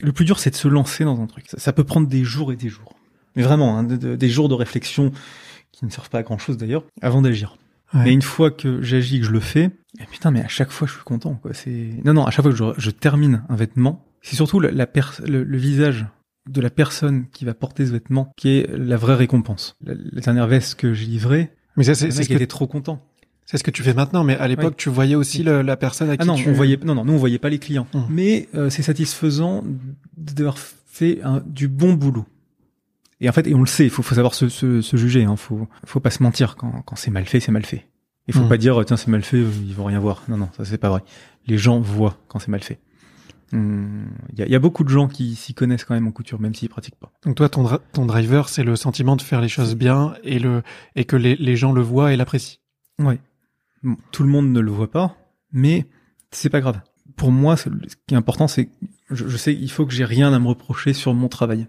le plus dur, c'est de se lancer dans un truc. Ça, ça peut prendre des jours et des jours. Mais vraiment, hein, de- de- des jours de réflexion qui ne servent pas à grand chose d'ailleurs, avant d'agir. Ouais. Mais une fois que j'agis, que je le fais, et putain, mais à chaque fois, je suis content. Quoi. C'est non, non. À chaque fois que je, je termine un vêtement, c'est surtout la, la le, le visage de la personne qui va porter ce vêtement qui est la vraie récompense. La, la dernière veste que j'ai livrée, Mais ça c'est, ce que était trop content. c'est ce que tu fais maintenant, mais à l'époque tu voyais aussi le- la personne à qui Ah non, tu on voyait, non, non, nous on voyait pas les clients. Hum. Mais euh, c'est satisfaisant d'avoir fait un- du bon boulot. Et en fait, et on le sait, il faut, faut savoir se, se, se juger. Hein, faut, faut pas se mentir. Quand, quand c'est mal fait, c'est mal fait. Il faut Hum. pas dire tiens c'est mal fait, euh, ils vont rien voir. Non, non, ça c'est pas vrai. Les gens voient quand c'est mal fait. Hum, Il y, a, il y a beaucoup de gens qui s'y connaissent quand même en couture, même s'ils pratiquent pas. Donc toi, ton, dra- ton driver, c'est le sentiment de faire les choses bien et le et que les, les gens le voient et l'apprécient. Ouais. Bon, tout le monde ne le voit pas, mais c'est pas grave. Pour moi, ce qui est important, c'est je, je sais il faut que j'ai rien à me reprocher sur mon travail.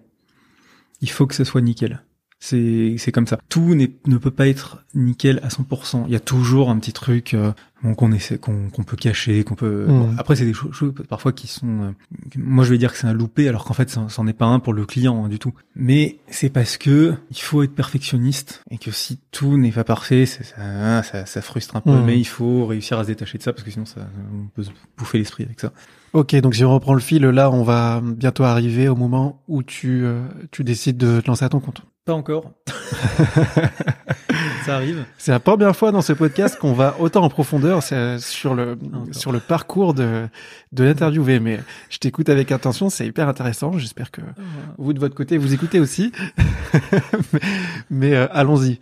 Il faut que ce soit nickel. C'est c'est comme ça. Tout ne peut pas être nickel à 100%. Il y a toujours un petit truc euh, qu'on essaie, qu'on peut cacher, qu'on peut. Mhm. bon, après, c'est des cho- choses parfois qui sont. euh, moi, je vais dire que c'est un loupé, alors qu'en fait, c'en est pas un pour le client hein, du tout. Mais c'est parce que il faut être perfectionniste et que si tout n'est pas parfait, ça, ça, ça frustre un peu. Mhm. Mais il faut réussir à se détacher de ça parce que sinon, ça, on peut se bouffer l'esprit avec ça. Ok, donc si on reprend le fil, là, on va bientôt arriver au moment où tu euh, tu décides de te lancer à ton compte. Pas encore. ça arrive. C'est la première fois dans ce podcast qu'on va autant en profondeur c'est sur le Encore. sur le parcours de de l'interviewé. Mais je t'écoute avec attention, c'est hyper intéressant. J'espère que vous de votre côté vous écoutez aussi. mais mais, euh, allons-y.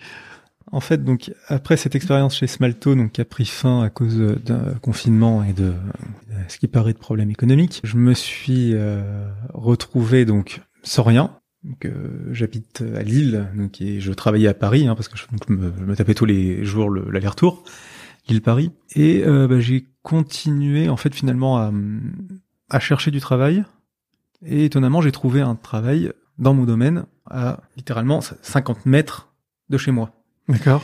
En fait, donc après cette expérience chez Smalto, donc qui a pris fin à cause euh, d'un confinement et de, de ce qui paraît de problèmes économiques, je me suis euh, retrouvé donc sans rien. Donc, euh, j'habite à Lille, donc et je travaillais à Paris hein, parce que je, donc, me, je me tapais tous les jours le- l'aller-retour l'île Paris. Et euh, bah, j'ai continué en fait finalement à, à chercher du travail. Et étonnamment, j'ai trouvé un travail dans mon domaine à littéralement 50 mètres de chez moi. D'accord.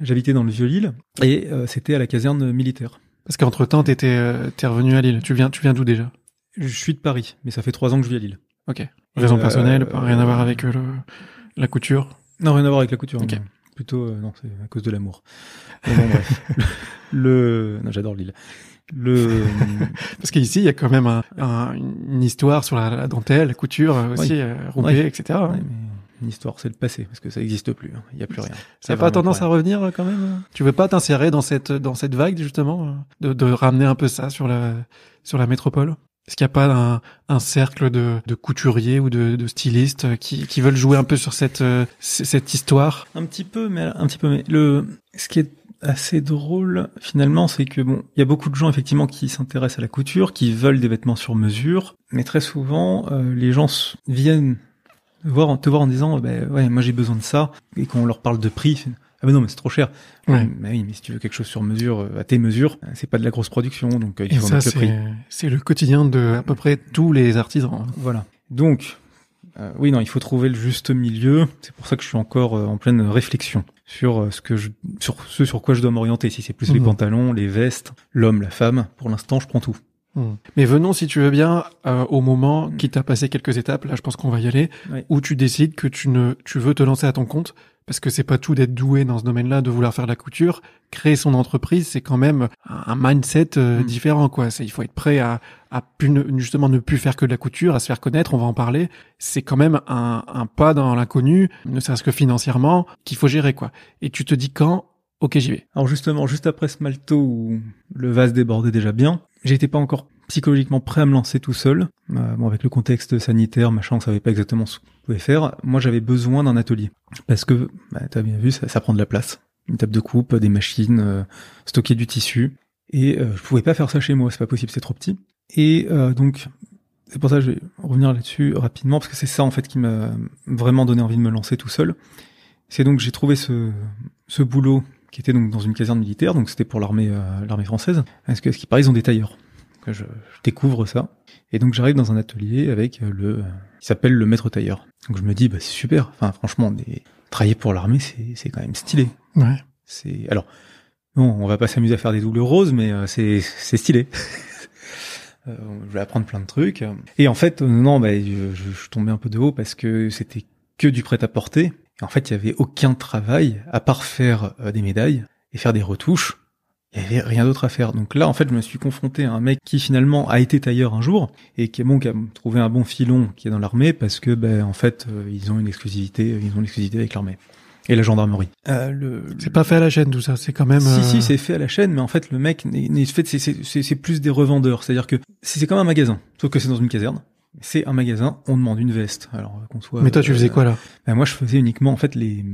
J'habitais dans le Vieux-Lille et euh, c'était à la caserne militaire. Parce qu'entre temps, t'étais, euh, t'es revenu à Lille. Tu viens, tu viens d'où déjà? Je suis de Paris, mais ça fait trois ans que je vis à Lille. Ok. Raison Euh, personnelle, pas rien à voir avec euh, le, la couture? Non, rien à voir avec la couture. Ok. non. Plutôt, euh, non, c'est à cause de l'amour. Mais bon, bref. Le, non, j'adore Lille. Le, Parce qu'ici, il y a quand même un, un- une histoire sur la, la dentelle, la couture euh, aussi, euh, etc. Ouais, mais une histoire, c'est le passé, parce que ça n'existe plus. hein. Il n'y a plus rien. Ça n'a pas tendance à revenir euh, quand même euh Tu veux pas t'insérer dans cette dans cette vague justement euh, de, de ramener un peu ça sur la sur la métropole? Est-ce qu'il n'y a pas un, un cercle de, de couturiers ou de, de stylistes euh, qui, qui veulent jouer un peu sur cette euh, cette histoire? Un petit peu, mais un petit peu, mais le, ce qui est assez drôle finalement, c'est que bon, il y a beaucoup de gens effectivement qui s'intéressent à la couture, qui veulent des vêtements sur mesure, mais très souvent euh, les gens viennent voir, te voir en disant, ben ouais, moi j'ai besoin de ça, et quand on leur parle de prix, ah ben non, mais c'est trop cher. Ouais. Mais oui, mais si tu veux quelque chose sur mesure, euh, à tes mesures, euh, c'est pas de la grosse production, donc euh, il faut ça, mettre le prix. c'est le quotidien de à peu près tous les artisans. Voilà. Donc, euh, oui, non, il faut trouver le juste milieu. C'est pour ça que je suis encore euh, en pleine réflexion sur euh, ce que je, sur ce sur quoi je dois m'orienter. Si c'est plus les Mhm. pantalons, les vestes, l'homme, la femme. Pour l'instant, je prends tout. Hmm. Mais venons, si tu veux bien, euh, au moment qui t'a passé quelques étapes, là je pense qu'on va y aller, où tu décides que tu ne, tu veux te lancer à ton compte, parce que c'est pas tout d'être doué dans ce domaine-là, de vouloir faire de la couture. Créer son entreprise, c'est quand même un mindset euh, Mm. différent, quoi. C'est, il faut être prêt à, à plus ne- justement ne plus faire que de la couture, à se faire connaître. On va en parler. C'est quand même un, un pas dans l'inconnu, ne serait-ce que financièrement, qu'il faut gérer, quoi. Et tu te dis quand, ok, j'y vais. Alors justement, juste après ce malto où le vase débordait déjà bien, j'étais pas encore psychologiquement prêt à me lancer tout seul. Euh, bon, avec le contexte sanitaire, machin, on savait pas exactement ce qu'on pouvait faire. Moi, j'avais besoin d'un atelier parce que, bah, t'as bien vu, ça, ça prend de la place. Une table de coupe, des machines, euh, stocker du tissu. Et euh, je pouvais pas faire ça chez moi, c'est pas possible, c'est trop petit. Et euh, donc, c'est pour ça que je vais revenir là-dessus rapidement parce que c'est ça en fait qui m'a vraiment donné envie de me lancer tout seul. C'est donc j'ai trouvé ce, ce boulot qui était donc dans une caserne militaire, donc c'était pour l'armée euh, l'armée française. Parce que ce qui paraît, ils ont des tailleurs? Donc, je, je découvre ça. Et donc j'arrive dans un atelier avec euh, le, il s'appelle le maître tailleur. Donc je me dis, bah c'est super. Enfin franchement, des, travailler pour l'armée, c'est c'est quand même stylé. Ouais. C'est alors, bon, on va pas s'amuser à faire des doubles roses, mais euh, c'est c'est stylé. Euh, je vais apprendre plein de trucs. Et en fait, euh, non, bah, je, je, je tombais un peu de haut parce que c'était que du prêt-à-porter. Et en fait, il y avait aucun travail à part faire euh, des médailles et faire des retouches. Il y avait rien d'autre à faire. Donc là, en fait, je me suis confronté à un mec qui finalement a été tailleur un jour et qui, bon, qui a trouvé un bon filon qui est dans l'armée parce que, ben, en fait, euh, ils ont une exclusivité, ils ont l'exclusivité avec l'armée et la gendarmerie. Euh, le, C'est pas fait à la chaîne tout ça, c'est quand même. si euh, si, c'est fait à la chaîne, mais en fait, le mec, n'est- n'est- fait, c'est- c'est c'est- c'est plus des revendeurs. C'est-à-dire que c'est c'est comme un magasin, sauf que c'est dans une caserne. C'est un magasin, on demande une veste. Alors qu'on soit. Mais toi, tu euh, faisais quoi là ben moi, je faisais uniquement en fait les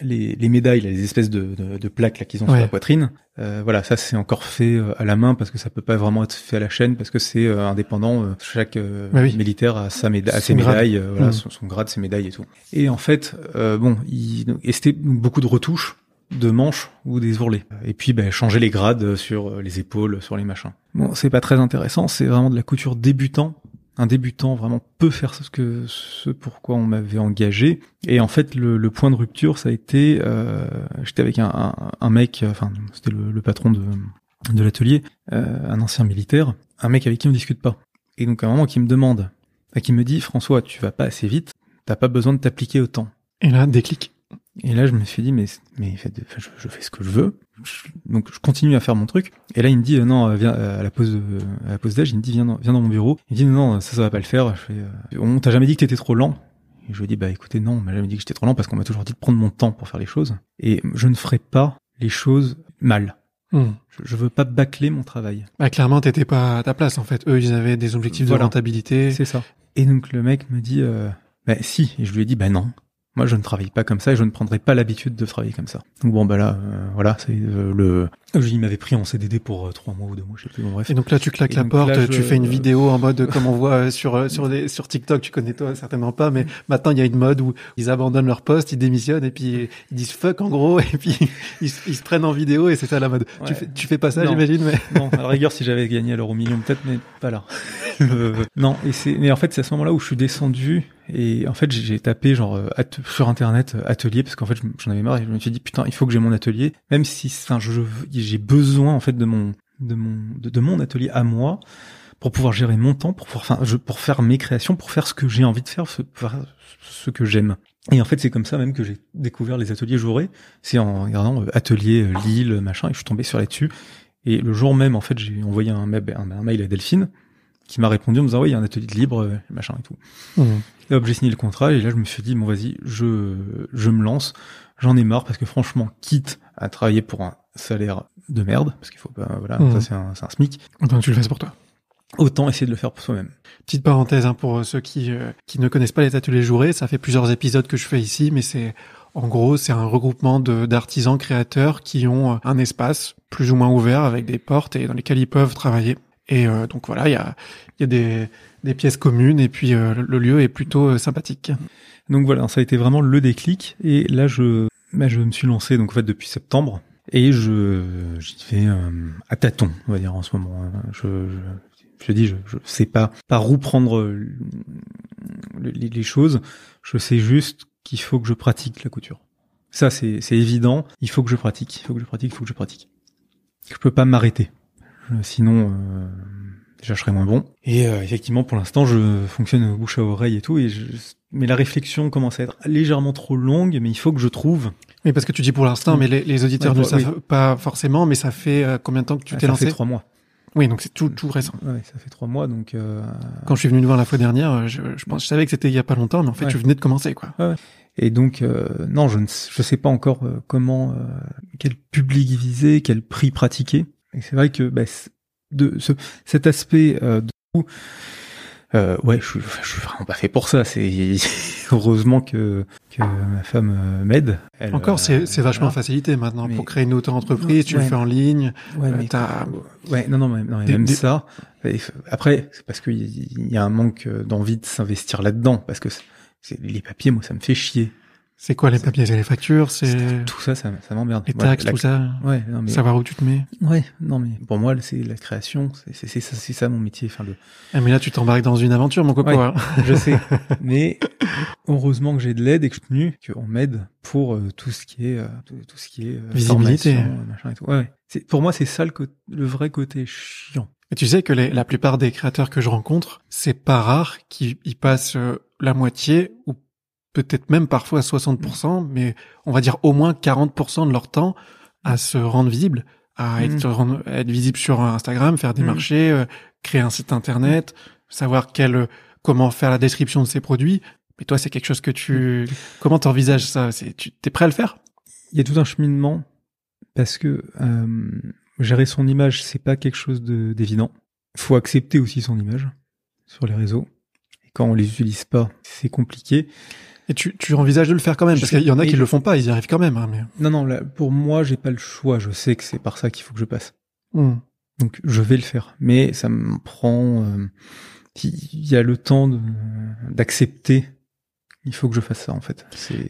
les, les médailles, les espèces de, de, de plaques là qu'ils ont sur la poitrine. Euh, voilà, ça c'est encore fait euh, à la main parce que ça peut pas vraiment être fait à la chaîne parce que c'est euh, indépendant. euh, chaque euh, Bah oui. militaire a sa médaille, a ses grade. médailles, euh, voilà, Mm. son, son grade, ses médailles et tout. Et en fait, euh, bon, il, et c'était beaucoup de retouches de manches ou des ourlets. Et puis, ben, changer les grades sur euh, les épaules, sur les machins. Bon, c'est pas très intéressant. C'est vraiment de la couture débutant un débutant vraiment peut faire ce que ce pourquoi on m'avait engagé. Et en fait le, point de rupture ça a été euh, j'étais avec un, mec enfin c'était le, patron de, de l'atelier euh, un ancien militaire un mec avec qui on discute pas. Et donc à un moment qui me demande bah, qui me dit François tu vas pas assez vite t'as pas besoin de t'appliquer autant Et là, déclic. Et là je me suis dit mais mais je, je fais ce que je veux. Je- donc je continue à faire mon truc. Et là il me dit euh, non euh, viens euh, à la pause à la pause d'âge il me dit viens dans, viens dans mon bureau. Il me dit non ça ça va pas le faire. Je fais euh, on t'a jamais dit que t'étais trop lent. Et je lui dis bah écoutez non on m'a jamais dit que j'étais trop lent parce qu'on m'a toujours dit de prendre mon temps pour faire les choses. Et je ne ferai pas les choses mal. Hmm. je, je veux pas bâcler mon travail. Bah, clairement, t'étais pas à ta place en fait. Eux, ils avaient des objectifs Voilà. de rentabilité. c'est ça. Et donc le mec me dit euh, bah si. Et je lui ai dit bah non Moi, je ne travaille pas comme ça et je ne prendrai pas l'habitude de travailler comme ça. Donc bon, bah là, euh, voilà, c'est euh, le. Il m'avait pris en CDD pour euh, trois mois ou deux mois, je sais plus. Bon, bref. Et donc là, tu claques Et la porte, là, tu fais une vidéo en mode comme on voit euh, sur euh, sur des sur TikTok. Tu connais toi certainement pas, mais maintenant il y a une mode où ils abandonnent leur poste, ils démissionnent et puis ils disent fuck en gros et puis ils, se- ils se prennent en vidéo et c'est ça la mode. Ouais. Tu fais tu fais pas ça, j'imagine, mais Non, à la rigueur, si j'avais gagné à l'euro million, peut-être, mais pas là. Non, et c'est, mais en fait, c'est à ce moment-là où je suis descendu et en fait, j'ai- tapé genre euh, sur internet euh, atelier parce qu'en fait, j'en avais marre et je me suis dit putain, il faut que j'ai mon atelier, même si, je- j'ai besoin en fait de mon, de mon, de, mon atelier à moi pour pouvoir gérer mon temps, pour pouvoir, pour faire mes créations, pour faire ce que j'ai envie de faire, ce, que j'aime. Et en fait, c'est comme ça même que j'ai découvert les ateliers Jauré. C'est en regardant euh, atelier Lille, machin, et je suis tombé sur là-dessus. Et le jour même, en fait, j'ai envoyé un, un mail à Delphine qui m'a répondu en me disant, ouais, il y a un atelier de libre, euh, machin et tout. Et hop, j'ai signé le contrat et là, je me suis dit, bon, vas-y, je, je me lance. J'en ai marre parce que franchement, quitte à travailler pour un salaire de merde, parce qu'il faut pas, voilà, Mhm. ça c'est un, SMIC, donc tu le fais pour toi. autant essayer de le faire pour soi-même. Petite parenthèse hein, pour ceux qui euh, qui ne connaissent pas les ateliers jourés, ça fait plusieurs épisodes que je fais ici, mais c'est en gros c'est un regroupement d'artisans créateurs qui ont euh, un espace plus ou moins ouvert avec des portes et dans lesquels ils peuvent travailler. Et euh, donc voilà, il y a des pièces communes et puis euh, le lieu est plutôt euh, sympathique. Donc voilà, ça a été vraiment le déclic. Et là, je, bah, je me suis lancé donc en fait depuis septembre et je j'y vais à tâtons, on va dire en ce moment. hein. Je, je, dis, je, je sais pas par où prendre le- les, les choses. Je sais juste qu'il faut que je pratique la couture. Ça, c'est évident. Il faut que je pratique. Il faut que je pratique. Il faut que je pratique. Je peux pas m'arrêter. Euh, Sinon, euh, déjà, je serais moins bon. Et euh, effectivement, pour l'instant, je fonctionne bouche à oreille et tout. Et je, mais la réflexion commence à être légèrement trop longue. Mais il faut que je trouve. Oui, parce que tu dis pour l'instant, mais les, les auditeurs Ouais, ne bah, savent pas forcément, mais ça fait euh, combien de temps que tu Ah, t'es ça lancé fait trois mois. Oui, donc c'est tout tout récent. Ouais, ça fait trois mois. Donc euh, Quand je suis venu te voir la fois dernière, euh, je, je pense, je savais que c'était il y a pas longtemps, mais en fait, Ouais. tu venais de commencer, quoi. Et donc, euh, non, je ne je sais pas encore comment, euh, quel public viser, quel prix pratiquer. Et c'est vrai que bah, c- de ce, cet aspect euh, de euh, ouais, je suis, je suis vraiment pas fait pour ça. C'est heureusement que que ma femme euh, m'aide. Elle, Encore, euh, c'est c'est vachement voilà. facilité maintenant. Mais- Pour créer une auto-entreprise, tu le fais en ligne. Ouais, euh, mais t'as- ouais, non, non, mais, non, mais Des- même des- ça. Après, c'est parce qu'il y, a un manque euh, d'envie de s'investir là-dedans, parce que c'est les papiers, moi, ça me fait chier. C'est quoi les papiers C'est les factures C'est Tout ça, ça, ça m'emmerde. les taxes, la- tout ça Ouais, non, mais Savoir où tu te mets. Ouais, non mais pour moi c'est la création, c'est c'est c'est ça, c'est ça mon métier. Enfin le, Ah, mais là, tu t'embarques dans une aventure, mon. Ouais. hein. je sais, mais heureusement que j'ai de l'aide et que je suis qu'on m'aide pour euh, tout ce qui est euh, tout, tout ce qui est euh, Visibilité. machin et tout. Ouais, ouais. C'est pour moi c'est ça le, côté- le vrai côté chiant. Et tu sais que les- la plupart des créateurs que je rencontre, c'est pas rare qu'ils passent la moitié ou peut-être même parfois 60%, mais on va dire au moins 40% de leur temps à se rendre visible, à être, rendre- être visible sur Instagram, faire des marchés, euh, créer un site internet, savoir quel, comment faire la description de ses produits. Mais toi, c'est quelque chose que tu, comment t'envisages ça? C'est, tu, t'es prêt à le faire? Il y a tout un cheminement parce que euh, gérer son image c'est pas quelque chose de d'évident. Faut accepter aussi son image sur les réseaux. Et quand on les utilise pas, c'est compliqué. Et tu, tu envisages de le faire quand même, parce qu'il y en a qui le font pas, ils y arrivent quand même, hein, mais. Non, non, là, pour moi, j'ai pas le choix. Je sais que c'est par ça qu'il faut que je passe. Hmm. Donc, je vais le faire. Mais ça me prend. euh, il y a le temps d'accepter. Il faut que je fasse ça, en fait.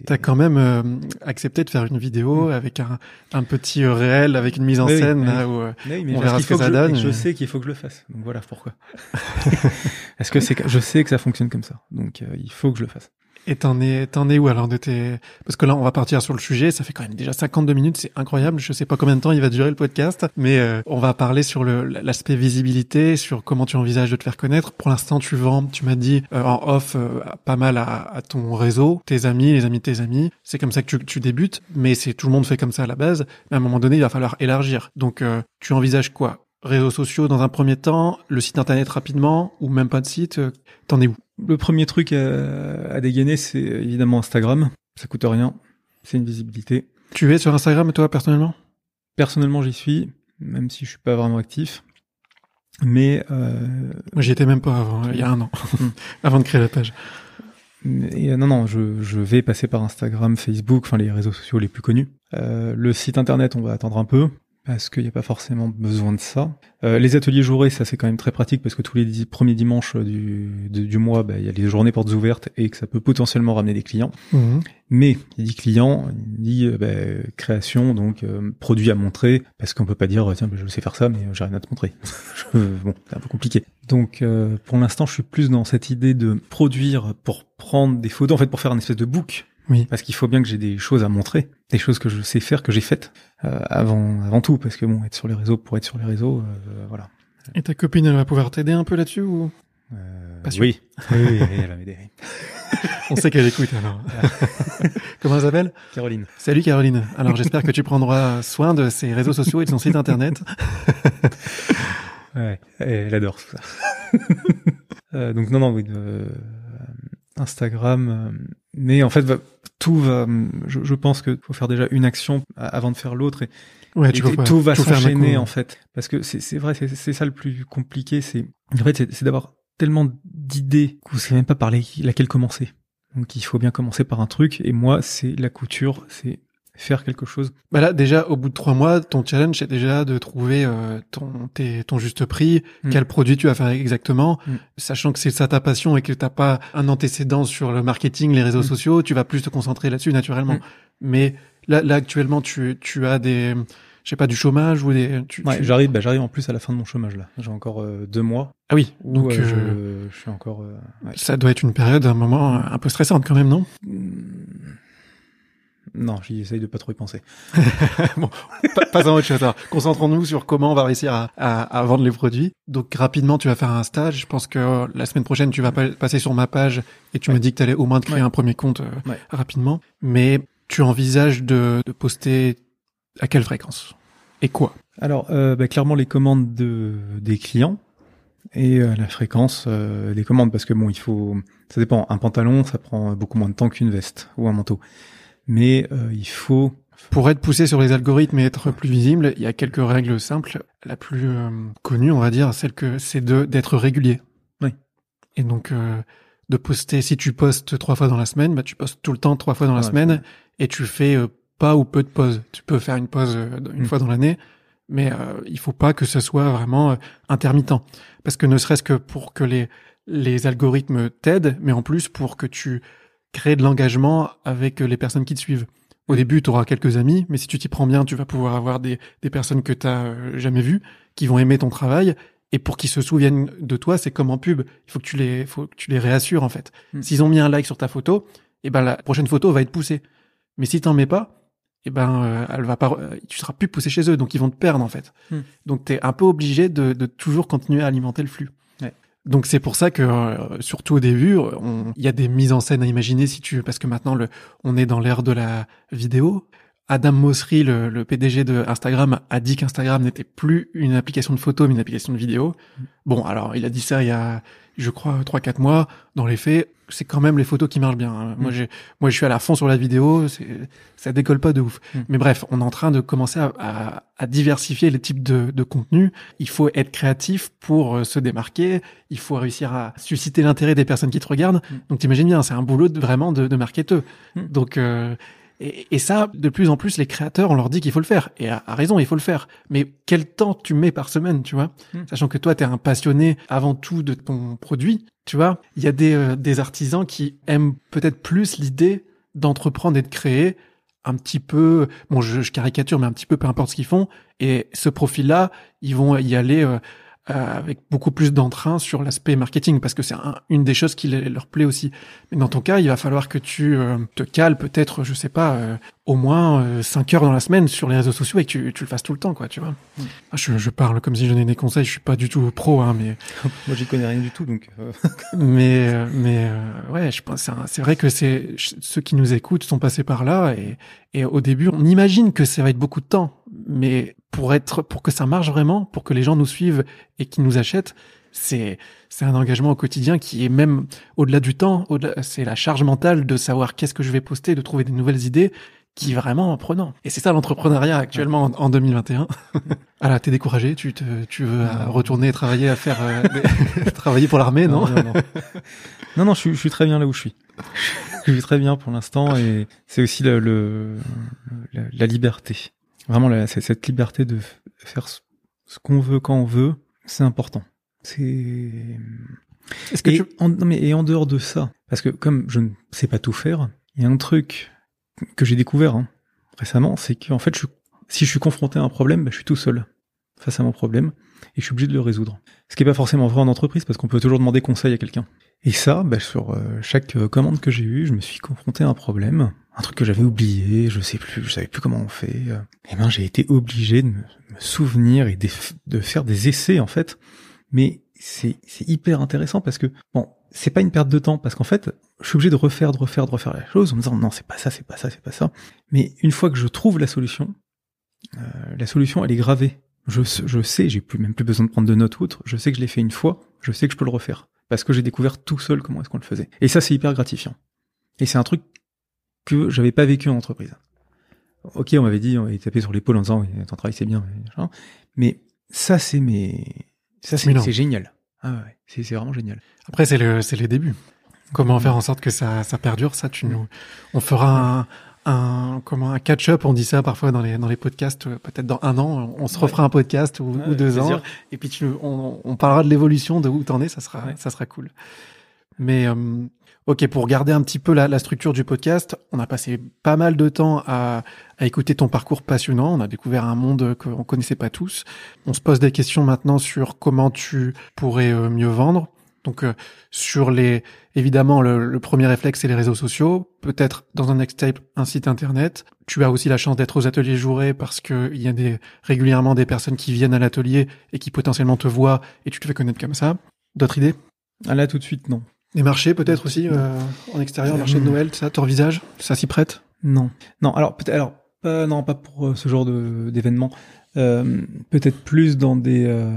T'as quand même euh, accepté de faire une vidéo avec un, un petit euh, réel, avec une mise en scène oui. là où euh, Oui, mais on verra ce que ça je, donne, et Je sais qu'il faut que je le fasse. Donc voilà pourquoi. Parce que c'est je sais que ça fonctionne comme ça. Donc euh, il faut que je le fasse. Et t'en es t'en es où alors de tes parce que là on va partir sur le sujet, ça fait quand même déjà 52 minutes, c'est incroyable, je sais pas combien de temps il va durer le podcast, mais euh, on va parler sur l'aspect visibilité, sur comment tu envisages de te faire connaître. Pour l'instant, tu vends, tu m'as dit euh, en off euh, pas mal à, à ton réseau, tes amis, les amis de tes amis. C'est comme ça que tu, tu débutes, mais c'est tout le monde fait comme ça à la base. Mais à un moment donné, il va falloir élargir. Donc euh, tu envisages quoi? Réseaux sociaux dans un premier temps, le site internet rapidement ou même pas de site euh, T'en es où? Le premier truc à, à dégainer, c'est évidemment Instagram. Ça coûte rien. C'est une visibilité. Tu es sur Instagram toi personnellement? Personnellement, j'y suis, même si je suis pas vraiment actif. Mais euh, Moi, j'y étais même pas avant, il y a un an, avant de créer la page. Euh, non, non, je, je vais passer par Instagram, Facebook, enfin les réseaux sociaux les plus connus. Euh, le site internet, on va attendre un peu parce qu'il n'y a pas forcément besoin de ça. Euh, les ateliers jourés, ça c'est quand même très pratique parce que tous les dix- premiers dimanches du, du, du mois, bah, il y a les journées portes ouvertes et que ça peut potentiellement ramener des clients. Mhm. Mais il dit client, il dit euh, bah, création, donc euh, produit à montrer, parce qu'on peut pas dire tiens bah, je sais faire ça, mais j'ai rien à te montrer. Bon, c'est un peu compliqué. Donc euh, pour l'instant, je suis plus dans cette idée de produire pour prendre des photos, en fait pour faire une espèce de book. Oui. Parce qu'il faut bien que j'ai des choses à montrer, des choses que je sais faire, que j'ai faites euh, avant, avant tout, parce que bon, être sur les réseaux pour être sur les réseaux, euh, voilà. Et ta copine, elle va pouvoir t'aider un peu là-dessus ou? Euh, Pas sûr. oui, oui, oui, elle va m'aider. On sait qu'elle écoute alors. Comment elle s'appelle? Caroline. Salut Caroline. Alors j'espère que tu prendras soin de ses réseaux sociaux et de son site internet. Ouais, elle adore tout ça. Euh, donc non, non, oui, euh, Instagram. Mais en fait, va- tout va. Je, je pense que faut faire déjà une action avant de faire l'autre et, Ouais, et pas tout va s'enchaîner en fait. Parce que c'est vrai, c'est ça le plus compliqué. C'est en fait, c'est d'avoir tellement d'idées qu'on sait même pas par les- laquelle commencer. Donc il faut bien commencer par un truc. Et moi, c'est la couture, c'est faire quelque chose. Bah là, déjà, au bout de trois mois, ton challenge, c'est déjà de trouver euh, ton, tes- ton juste prix, Mm. quel produit tu vas faire exactement, Mm. sachant que c'est ça ta passion et que t'as pas un antécédent sur le marketing, les réseaux Mm. sociaux, tu vas plus te concentrer là-dessus naturellement. Mais là, là actuellement, tu, tu as des, je sais pas, du chômage ou des. Tu, Ouais, tu- j'arrive, bah, j'arrive en plus à la fin de mon chômage là. J'ai encore euh, deux mois Ah oui, où donc euh, euh, je, je suis encore. euh, ouais. ça doit être une période, un moment un peu stressante quand même, non? Hmm. Non, j'y essaye de pas trop y penser. bon, pas, pas en autre chose. Concentrons-nous sur comment on va réussir à, à, à vendre les produits. Donc rapidement, tu vas faire un stage. Je pense que la semaine prochaine, tu vas pa- passer sur ma page et tu Ouais. me dis que tu allais au moins te créer Ouais. un premier compte euh, Ouais. rapidement. Mais tu envisages de, de poster à quelle fréquence Et quoi? Alors, euh, bah, clairement les commandes de des clients et euh, la fréquence des commandes parce que bon, il faut, ça dépend. Un pantalon, ça prend beaucoup moins de temps qu'une veste ou un manteau. Mais euh, il faut Pour être poussé sur les algorithmes et être plus visible, il y a quelques règles simples. La plus euh, connue, on va dire, celle que c'est de d'être régulier. Oui. Et donc euh, de poster. Si tu postes trois fois dans la semaine, bah tu postes tout le temps trois fois dans la Ouais, semaine et tu fais pas ou peu de pauses. Tu peux faire une pause une Mm. fois dans l'année, mais il faut pas que ce soit vraiment intermittent. Parce que ne serait-ce que pour que les les algorithmes t'aident, mais en plus pour que tu crées de l'engagement avec euh, les personnes qui te suivent. Au début, tu auras quelques amis, mais si tu t'y prends bien, tu vas pouvoir avoir des, des personnes que tu n'as jamais vues, qui vont aimer ton travail. Et pour qu'ils se souviennent de toi, c'est comme en pub. Il faut que tu les, faut que tu les réassures, en fait. Mm. S'ils ont mis un like sur ta photo, et ben, la prochaine photo va être poussée. Mais si t'en mets pas, et ben, euh, elle va pas, euh, tu seras plus poussé chez eux, donc ils vont te perdre, en fait. Mm. Donc t'es un peu obligé de, de toujours continuer à alimenter le flux. Donc c'est pour ça que euh, surtout au début, il y a des mises en scène à imaginer si tu parce que maintenant le on est dans l'ère de la vidéo. Adam Mosseri, le, le PDG de Instagram, a dit qu'Instagram n'était plus une application de photo mais une application de vidéo. Bon, alors il a dit ça il y a je crois trois quatre mois. Dans les faits, c'est quand même les photos qui marchent bien. hein. Moi Mm. j'ai moi je suis à la fond sur la vidéo, ça décolle pas de ouf. Mm. Mais bref, on est en train de commencer à, à, à diversifier les types de, de contenus. Il faut être créatif pour euh, se démarquer. Il faut réussir à susciter l'intérêt des personnes qui te regardent. Mm. Donc t'imagines bien, c'est un boulot de, vraiment de, de marketeux. Mm. Donc euh, et, et ça, de plus en plus, les créateurs, on leur dit qu'il faut le faire. Et à, à raison, il faut le faire. Mais quel temps tu mets par semaine, tu vois Mm. Sachant que toi, tu es un passionné avant tout de ton produit, tu vois Il y a des, euh, des artisans qui aiment peut-être plus l'idée d'entreprendre et de créer un petit peu, bon, je, je caricature, mais un petit peu, peu importe ce qu'ils font. Et ce profil-là, ils vont y aller euh, euh, avec beaucoup plus d'entrain sur l'aspect marketing, parce que c'est un- une des choses qui les- leur plaît aussi. Mais dans ton cas, il va falloir que tu euh, te cales peut-être, je sais pas, euh, au moins euh, 5 heures dans la semaine sur les réseaux sociaux et que tu, tu le fasses tout le temps, quoi, tu vois. Mm. Ah, Je, je parle comme si je donnais des conseils, je suis pas du tout pro, hein, mais Moi, j'y connais rien du tout, donc. euh, mais euh, mais euh, ouais, je pense c'est vrai que c'est ceux qui nous écoutent sont passés par là et et au début on imagine que ça va être beaucoup de temps, mais pour être pour que ça marche vraiment, pour que les gens nous suivent et qu'ils nous achètent, c'est c'est un engagement au quotidien qui est même au-delà du temps, au-delà c'est la charge mentale de savoir qu'est-ce que je vais poster, de trouver des nouvelles idées. qui est vraiment prenant. Et c'est ça l'entrepreneuriat actuellement en, en 2021. ah là, t'es découragé, tu te, tu veux retourner travailler à faire euh, des- travailler pour l'armée, non, non, non. non, non, je, suis- je suis très bien là où je suis. je suis très bien pour l'instant et c'est aussi le, le- la liberté. Vraiment, cette liberté de faire ce, qu'on veut quand on veut, c'est important. C'est Est-ce que et, tu en, non, mais, et en dehors de ça, parce que comme je ne sais pas tout faire, il y a un truc que j'ai découvert hein, récemment, c'est qu'en fait, je, si je suis confronté à un problème, bah, je suis tout seul face à mon problème et je suis obligé de le résoudre. Ce qui est pas forcément vrai en entreprise parce qu'on peut toujours demander conseil à quelqu'un. Et ça, bah, sur euh, chaque euh, commande que j'ai eue, je me suis confronté à un problème, un truc que j'avais oublié, je sais plus, je savais plus comment on fait. Et ben, j'ai été obligé de me, souvenir et de, faire des essais en fait. Mais c'est hyper intéressant parce que bon, c'est pas une perte de temps parce qu'en fait, je suis obligé de refaire, de refaire, de refaire la chose en me disant non, c'est pas ça, c'est pas ça, c'est pas ça. Mais une fois que je trouve la solution, euh, la solution elle est gravée. Je, sais, j'ai plus même plus besoin de prendre de notes ou autre. Je sais que je l'ai fait une fois, je sais que je peux le refaire parce que j'ai découvert tout seul comment est-ce qu'on le faisait. Et ça, c'est hyper gratifiant. Et c'est un truc que j'avais pas vécu en entreprise. Ok, on m'avait dit, on m'avait tapé sur l'épaule en disant, oui, ton travail c'est bien, mais, ça c'est mes, ça c'est génial. Ah ouais, c'est c'est vraiment génial. Après, c'est le, c'est les débuts. Comment faire en sorte que ça, ça perdure, ça, tu nous, on fera un, un, comment, un catch-up, on dit ça parfois dans les, dans les podcasts, euh, peut-être dans un an, on se Ouais. refera un podcast ou, Ouais, ou avec deux ans, et puis tu, on, on parlera de l'évolution, de où t'en es, ça sera, Ouais. ça sera cool. Mais, euh, ok, pour garder un petit peu la, la structure du podcast, on a passé pas mal de temps à, à écouter ton parcours passionnant. On a découvert un monde qu'on connaissait pas tous. On se pose des questions maintenant sur comment tu pourrais euh, mieux vendre. Donc, euh, sur les, évidemment, le, le premier réflexe, c'est les réseaux sociaux. Peut-être dans un next tape, un site internet. Tu as aussi la chance d'être aux ateliers Jouret parce que il y a des, régulièrement des personnes qui viennent à l'atelier et qui potentiellement te voient et tu te fais connaître comme ça. D'autres idées? Ah là tout de suite non. Des marchés peut-être aussi euh, en extérieur, marché de Euh, Noël, ça, t'envisages Ça s'y prête? Non, non. Alors peut-être, alors pas, non, pas pour euh, ce genre de d'événement. Euh, peut-être plus dans des euh,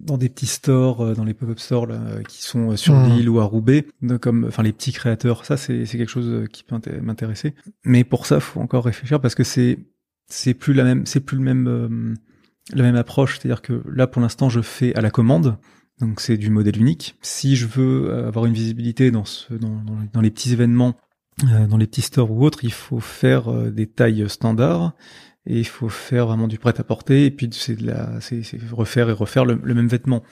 dans des petits stores, euh, dans les pop-up stores là, euh, qui sont sur Hmm. l'île ou à Roubaix, de- comme enfin les petits créateurs. Ça c'est c'est quelque chose qui peut inté- m'intéresser. Mais pour ça, faut encore réfléchir parce que c'est c'est plus la même c'est plus le même euh, la même approche. C'est-à-dire que là pour l'instant je fais à la commande. Donc c'est du modèle unique. Si je veux avoir une visibilité dans, ce, dans, dans, les- dans les petits événements, euh, dans les petits stores ou autres, il faut faire des tailles standards et il faut faire vraiment du prêt-à-porter et puis c'est de la, c'est, refaire et refaire le, le même vêtement.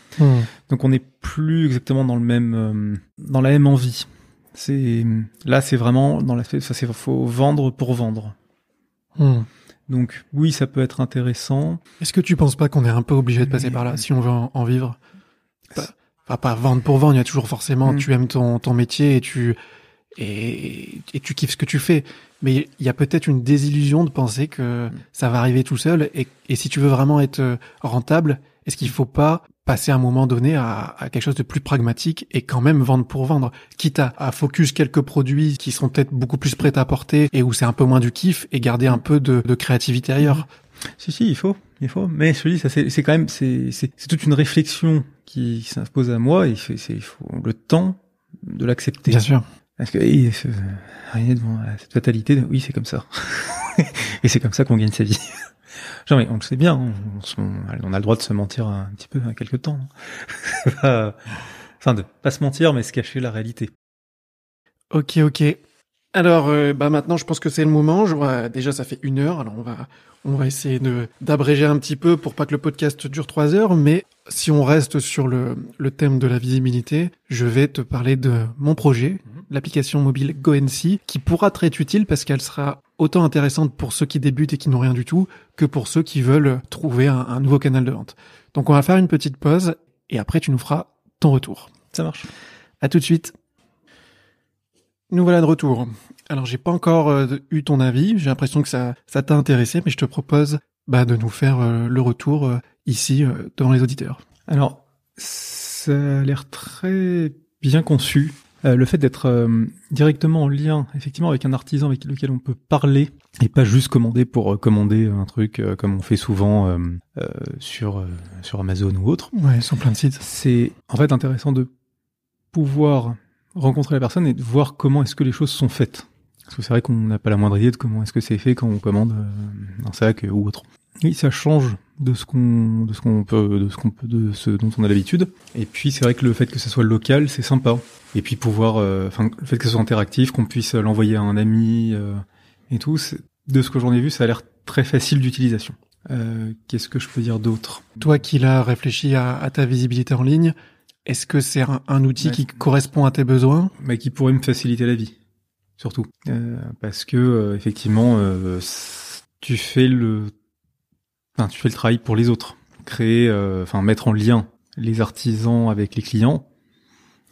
Donc on n'est plus exactement dans le même, euh, dans la même envie. C'est là c'est vraiment dans l'aspect, ça c'est faut vendre pour vendre. Hmm. Donc oui ça peut être intéressant. Est-ce que tu penses pas qu'on est un peu obligé de passer Mais- par là si on veut en, en vivre? Pas- pas vendre pour vendre, il y a toujours forcément, Mm. tu aimes ton, ton métier et tu, et, et tu kiffes ce que tu fais. Mais il y a peut-être une désillusion de penser que Mm. ça va arriver tout seul. Et, et si tu veux vraiment être euh, rentable, est-ce qu'il faut pas passer à un moment donné à, à quelque chose de plus pragmatique et quand même vendre pour vendre, quitte à, à focus quelques produits qui sont peut-être beaucoup plus prêts à porter et où c'est un peu moins du kiff et garder un peu de, de créativité ailleurs. Si si, il faut, il faut. Mais je te dis, ça c'est quand même c'est toute une réflexion qui s'impose à moi et c'est il faut le temps de l'accepter. Bien sûr. Parce que et, euh, rien devant cette fatalité. Oui, c'est comme ça. et c'est comme ça qu'on gagne sa vie. Genre, mais on le sait bien, on, a le droit de se mentir un petit peu à quelque temps. Enfin, de pas se mentir, mais se cacher la réalité. Ok, ok. Alors, euh, bah maintenant, je pense que c'est le moment. Je vois, déjà, ça fait une heure. Alors, on va, on va essayer de d'abréger un petit peu pour pas que le podcast dure trois heures. Mais si on reste sur le, le thème de la visibilité, je vais te parler de mon projet, l'application mobile GoNC, qui pourra te être utile parce qu'elle sera autant intéressante pour ceux qui débutent et qui n'ont rien du tout que pour ceux qui veulent trouver un, un nouveau canal de vente. Donc, on va faire une petite pause et après, tu nous feras ton retour. Ça marche. À tout de suite. Nous voilà de retour. Alors j'ai pas encore euh, eu ton avis, j'ai l'impression que ça ça t'a intéressé, mais je te propose bah, de nous faire euh, le retour euh, ici euh, devant les auditeurs. Alors, ça a l'air très bien conçu. Euh, le fait d'être euh, directement en lien, effectivement, avec un artisan avec lequel on peut parler et pas juste commander pour euh, commander un truc euh, comme on fait souvent euh, euh, sur euh, sur Amazon ou autre. Ouais, sur plein de sites. C'est en fait intéressant de pouvoir rencontrer la personne et de voir comment est-ce que les choses sont faites. Parce que c'est vrai qu'on n'a pas la moindre idée de comment est-ce que c'est fait quand on commande un sac ou autre. Oui, ça change de ce qu'on de ce qu'on peut de ce qu'on peut de ce dont on a l'habitude. Et puis c'est vrai que le fait que ce soit local, c'est sympa. Et puis pouvoir, euh, enfin le fait que ce soit interactif, qu'on puisse l'envoyer à un ami euh, et tout, de ce que j'en ai vu, ça a l'air très facile d'utilisation. Euh, Qu'est-ce que je peux dire d'autre? Toi qui l'as réfléchi à, à, ta visibilité en ligne, est-ce que c'est un, un, outil ouais. qui correspond à tes besoins? Bah, Qui pourrait me faciliter la vie, surtout. Euh, parce que euh, effectivement, euh, tu fais le, tu fais le travail pour les autres, créer, euh, enfin mettre en lien les artisans avec les clients.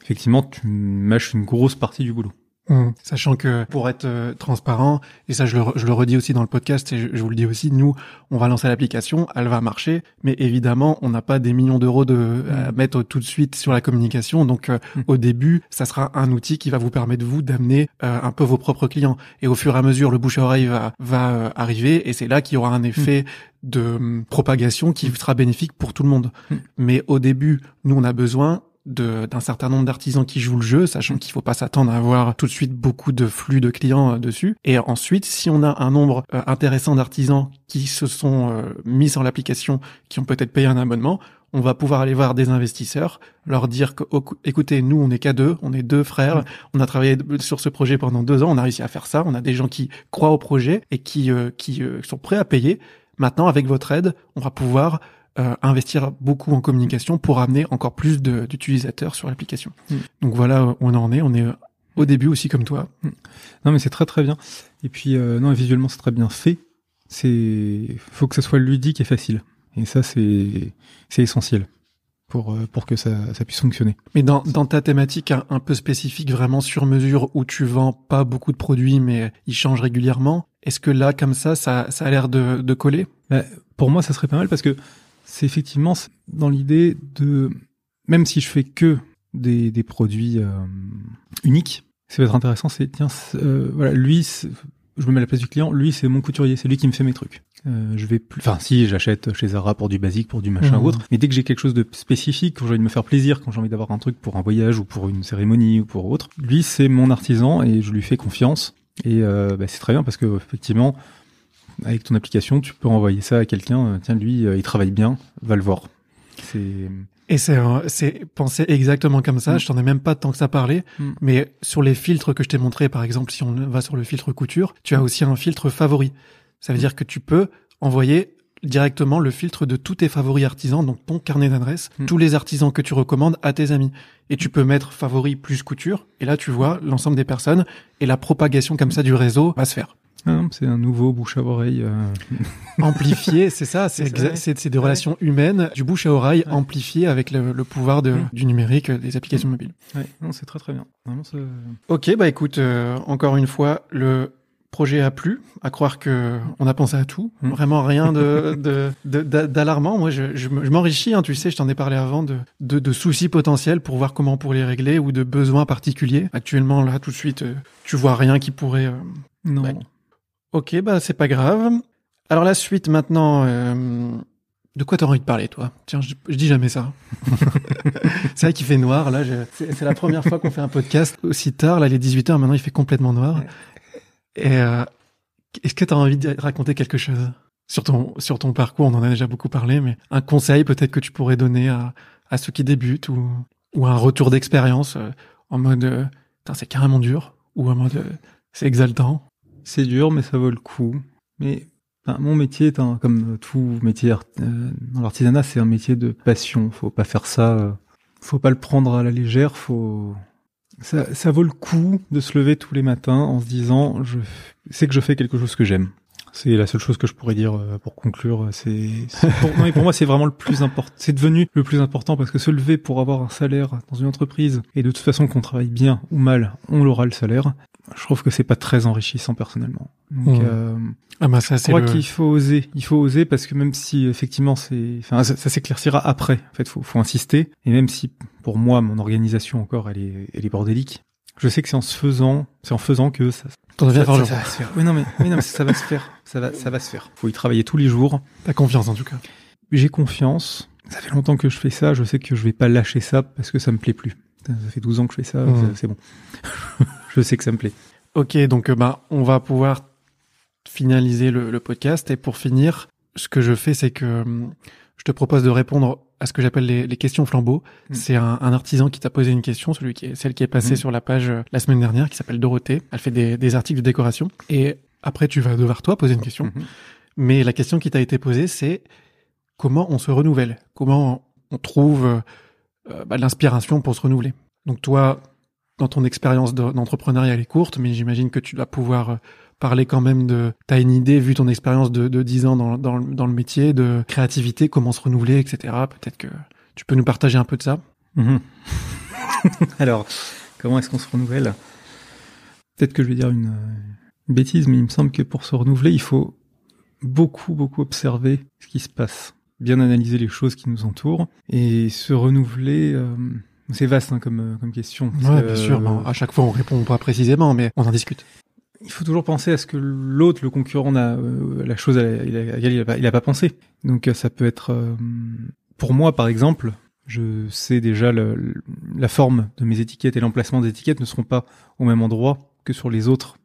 Effectivement, tu mâches une grosse partie du boulot. Mmh. Sachant que pour être euh, transparent, et ça je le, je le, redis aussi dans le podcast et je, je, vous le dis aussi, nous on va lancer l'application, elle va marcher, mais évidemment on n'a pas des millions d'euros de mmh. à mettre tout de suite sur la communication. Donc euh, mmh. au début, ça sera un outil qui va vous permettre vous d'amener euh, un peu vos propres clients. Et au fur et à mesure, le bouche à oreille va, va euh, arriver et c'est là qu'il y aura un effet de propagation qui sera bénéfique pour tout le monde. Mais au début, nous on a besoin d'un certain nombre d'artisans qui jouent le jeu, sachant qu'il faut pas s'attendre à avoir tout de suite beaucoup de flux de clients euh, dessus. Et ensuite, si on a un nombre euh, intéressant d'artisans qui se sont euh, mis sur l'application, qui ont peut-être payé un abonnement, on va pouvoir aller voir des investisseurs, leur dire que, écoutez, nous, on est qu'à deux, on est deux frères, mmh. on a travaillé sur ce projet pendant deux ans, on a réussi à faire ça, on a des gens qui croient au projet et qui, euh, qui euh, sont prêts à payer. Maintenant, avec votre aide, on va pouvoir euh, investir beaucoup en communication pour amener encore plus d'utilisateurs sur l'application. Mm. Donc voilà où on en est. On est au début aussi comme toi. Mm. Non mais c'est très très bien. Et puis euh, non visuellement c'est très bien fait. C'est faut que ça soit ludique et facile. Et ça c'est c'est essentiel pour pour que ça, ça puisse fonctionner. Mais dans, dans ta thématique un, un, peu spécifique, vraiment sur mesure, où tu vends pas beaucoup de produits, mais ils changent régulièrement, est-ce que là, comme ça, ça, ça a l'air de, de coller? Bah, Pour moi, ça serait pas mal parce que c'est effectivement dans l'idée de, même si je fais que des, des produits euh, uniques, ça va être intéressant, c'est, tiens, euh, voilà, lui, je me mets à la place du client, lui, c'est mon couturier, c'est lui qui me fait mes trucs. Euh, je vais plus, enfin, si, j'achète chez Zara pour du basique, pour du machin Mhm. ou autre, mais dès que j'ai quelque chose de spécifique, quand j'ai envie de me faire plaisir, quand j'ai envie d'avoir un truc pour un voyage ou pour une cérémonie ou pour autre, lui, c'est mon artisan et je lui fais confiance. Et euh, bah, c'est très bien parce que effectivement, avec ton application, tu peux envoyer ça à quelqu'un. Tiens, lui, il travaille bien, va le voir. C'est et c'est pensé exactement comme ça. Mm. Je t'en ai même pas tant que ça parlé, mm. mais sur les filtres que je t'ai montré, par exemple, si on va sur le filtre couture, tu as aussi un filtre favori. Ça veut dire que tu peux envoyer directement le filtre de tous tes favoris artisans, donc ton carnet d'adresses, mm. tous les artisans que tu recommandes à tes amis. Et tu peux mettre favori plus couture, et là tu vois l'ensemble des personnes, et la propagation comme ça du réseau va se faire. Ah c'est un nouveau bouche à oreille euh... amplifié, c'est ça, c'est des relations humaines, du bouche à oreille ouais. amplifié avec le, le pouvoir de, du numérique des applications mobiles. C'est très très bien. Vraiment, ok, bah écoute, euh, encore une fois, le projet a plu, à croire que on a pensé à tout, mmh. vraiment rien de d'alarmant. Moi, je, je, je m'enrichis, hein, tu sais, je t'en ai parlé avant de, de, de soucis potentiels pour voir comment pour les régler ou de besoins particuliers. Actuellement, là, tout de suite, euh, tu vois rien qui pourrait. Euh, non. Bah, Ok, bah c'est pas grave. Alors la suite maintenant, euh, de quoi t'as envie de parler toi? Tiens, je, je, dis jamais ça. c'est vrai qu'il fait noir là. C'est la première fois qu'on fait un podcast aussi tard. Là, il est 18 h Maintenant, il fait complètement noir. Et euh, est-ce que t'as envie de raconter quelque chose? Sur ton sur ton parcours On en a déjà beaucoup parlé, mais un conseil peut-être que tu pourrais donner à à ceux qui débutent ou ou un retour d'expérience euh, en mode c'est carrément dur ou en mode c'est exaltant? C'est dur, mais ça vaut le coup. Mais mon métier est un, comme tout métier euh, dans l'artisanat, c'est un métier de passion. Faut pas faire ça, euh, faut pas le prendre à la légère. Faut ça, ça vaut le coup de se lever tous les matins en se disant, je sais que je fais quelque chose que j'aime. C'est la seule chose que je pourrais dire euh, pour conclure. C'est pour, pour moi, c'est vraiment le plus important. C'est devenu le plus important parce que se lever pour avoir un salaire dans une entreprise et de toute façon qu'on travaille bien ou mal, on l'aura le salaire je trouve que c'est pas très enrichissant personnellement. Donc, mmh. euh, ah bah ça, je crois le... qu'il faut oser. Il faut oser parce que même si effectivement c'est, enfin, ça, ça s'éclaircira après. En fait, faut, faut insister. Et même si pour moi mon organisation encore, elle est, elle est bordélique. Je sais que c'est en se faisant, c'est en faisant que ça. Ça, ça, ça, ça, va se faire. Oui non mais, oui non mais ça va se faire. Ça va, ça va se faire. Faut y travailler tous les jours. T'as confiance en tout cas. J'ai confiance. Ça fait longtemps que je fais ça. Je sais que je vais pas lâcher ça parce que ça me plaît plus. Ça fait 12 ans que je fais ça. Mmh. C'est bon. je sais que ça me plaît. Ok, donc euh, bah, on va pouvoir finaliser le, le podcast. Et pour finir, ce que je fais, c'est que hum, je te propose de répondre à ce que j'appelle les, les questions flambeaux. Mm. C'est un, un artisan qui t'a posé une question, celui qui est, celle qui est passée Mm. sur la page euh, la semaine dernière, qui s'appelle Dorothée. Elle fait des, des articles de décoration. Et après, tu vas devoir toi poser une question. Mhm. Mais la question qui t'a été posée, c'est comment on se renouvelle? Comment on trouve euh, bah, l'inspiration pour se renouveler? Donc toi, dans ton expérience de- d'entrepreneuriat, elle est courte, mais j'imagine que tu dois pouvoir euh, parler quand même de... T'as une idée, vu ton expérience de, de 10 ans dans, dans, le- métier, de créativité, comment se renouveler, etc. Peut-être que tu peux nous partager un peu de ça Mhm. Alors, comment est-ce qu'on se renouvelle? Peut-être que je vais dire une, une bêtise, mais il me semble que pour se renouveler, il faut beaucoup, beaucoup observer ce qui se passe, bien analyser les choses qui nous entourent et se renouveler. euh, c'est vaste hein, comme, euh, comme question. Ouais, que, bien sûr. bon, à chaque fois, on répond pas précisément, mais on en discute. il faut toujours penser à ce que l'autre, le concurrent, a euh, la chose à la- à laquelle il a, pas- pas pensé. Donc euh, ça peut être, euh, pour moi par exemple, je sais déjà le- le- la forme de mes étiquettes et l'emplacement des étiquettes ne seront pas au même endroit que sur les autres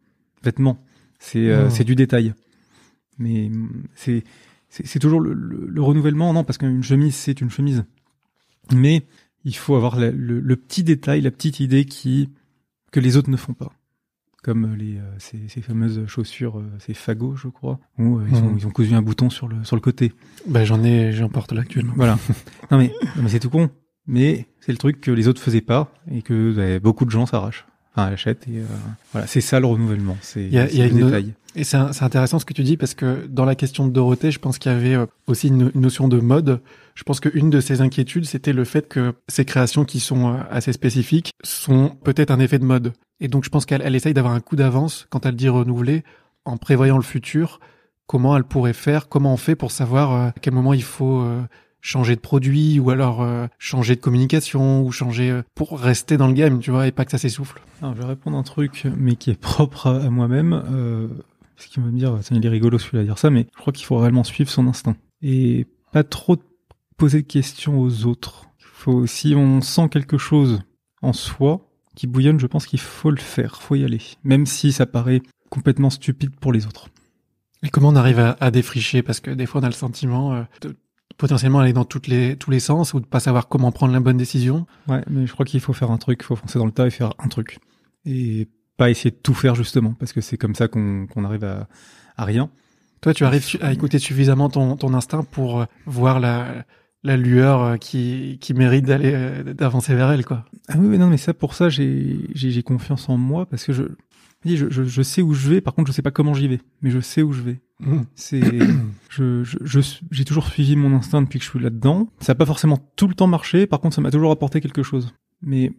vêtements. C'est euh, c'est du détail, mais c'est c'est c'est toujours le, le- le renouvellement, non Parce qu'une chemise c'est une chemise, mais il faut avoir la- le, le petit détail, la petite idée qui que les autres ne font pas comme les euh, ces, ces fameuses chaussures, euh, ces fagots, je crois, où euh, ils, ont, Mhm. ils ont cousu un bouton sur le sur le côté. Ben, j'en ai, j'en porte là actuellement. Voilà. non mais, non, mais c'est tout con. Mais c'est le truc que les autres faisaient pas et que bah, beaucoup de gens s'arrachent, enfin achètent et euh, voilà, c'est ça le renouvellement. C'est Il y a- c'est il y a le une- détail. Et c'est intéressant ce que tu dis parce que dans la question de Dorothée, je pense qu'il y avait euh, aussi une, une notion de mode. Je pense qu'une de ses inquiétudes, c'était le fait que ces créations qui sont euh, assez spécifiques sont peut-être un effet de mode. Et donc je pense qu'elle elle essaye d'avoir un coup d'avance quand elle dit renouveler, en prévoyant le futur, comment elle pourrait faire, comment on fait pour savoir euh, à quel moment il faut euh, changer de produit ou alors changer de communication ou changer pour rester dans le game, tu vois, et pas que ça s'essouffle? Alors, je vais répondre un truc, mais qui est propre à, moi-même. Euh, ce qui va me dire, tiens, il est rigolo celui-là à dire ça, mais je crois qu'il faut réellement suivre son instinct et pas trop poser de questions aux autres. Faut, si on sent quelque chose en soi qui bouillonne, je pense qu'il faut le faire, faut y aller, même si ça paraît complètement stupide pour les autres. Et comment on arrive à, à défricher? Parce que des fois, on a le sentiment euh, de potentiellement aller dans toutes les, tous les sens ou de pas savoir comment prendre la bonne décision. Ouais, mais je crois qu'il faut faire un truc, il faut foncer dans le tas et faire un truc. Et pas essayer de tout faire justement, parce que c'est comme ça qu'on arrive à, à rien. Toi, tu arrives à écouter suffisamment ton, ton instinct pour euh, voir la, la lueur euh, qui, qui mérite d'aller euh, d'avancer vers elle, quoi. Ah oui, oui, non, mais ça, pour ça, j'ai j'ai j'ai confiance en moi, parce que je, je, je, je sais où je vais, par contre, je sais pas comment j'y vais, mais je sais où je vais. C'est, je, je, je suis- j'ai toujours suivi mon instinct depuis que je suis là-dedans. Ça n'a pas forcément tout le temps marché. Par contre, ça m'a toujours apporté quelque chose. Mais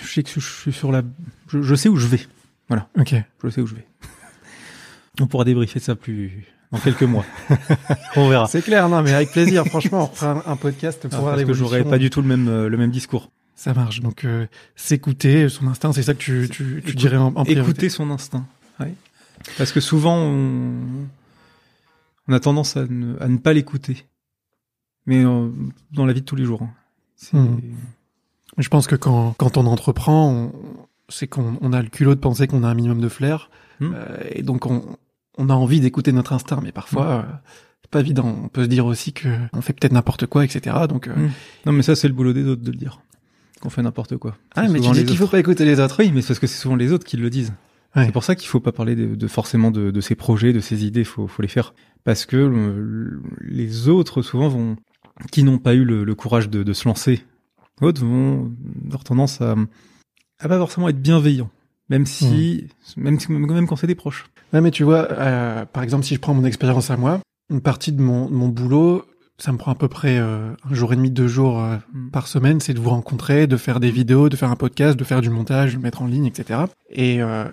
je sais que je suis sur la, je, je sais où je vais. Ok. Je sais où je vais. On pourra débriefer ça plus dans quelques mois. On verra. C'est clair, non, mais avec plaisir. Franchement, on fera un, podcast pour Ah, voir parce que j'aurais pas du tout le même euh, le même discours. Ça marche. Donc, euh, s'écouter, son instinct, c'est ça que tu, tu, tu dirais en, en priorité. Écouter son instinct. Ouais. Parce que souvent on, on a tendance à ne, à ne pas l'écouter. Mais euh, dans la vie de tous les jours. hein. Mhm. Je pense que quand, quand on entreprend, on- c'est qu'on on a le culot de penser qu'on a un minimum de flair. Hmm. Euh, et donc, on, on a envie d'écouter notre instinct. Mais parfois, euh, c'est pas évident. On peut se dire aussi que on fait peut-être n'importe quoi, etc. Donc, euh, Hmm. Non, mais ça c'est le boulot des autres de le dire. Qu'on fait n'importe quoi. ah, mais tu dis qu'il faut pas écouter les autres. Oui, mais c'est parce que c'est souvent les autres qui le disent. Ouais. C'est pour ça qu'il faut pas parler de, de forcément de, de ses projets, de ses idées. Faut, faut les faire parce que le- les autres souvent vont, qui n'ont pas eu le, le courage de, de se lancer, autres vont avoir tendance à, à pas forcément être bienveillants, même si, même, si- même quand c'est des proches. Ouais, mais tu vois, euh, par exemple, si je prends mon expérience à moi, une partie de mon, mon boulot, ça me prend à peu près euh, un jour et demi, deux jours euh, Mm. par semaine, c'est de vous rencontrer, de faire des vidéos, de faire un podcast, de faire du montage, de le mettre en ligne, etc. Et euh,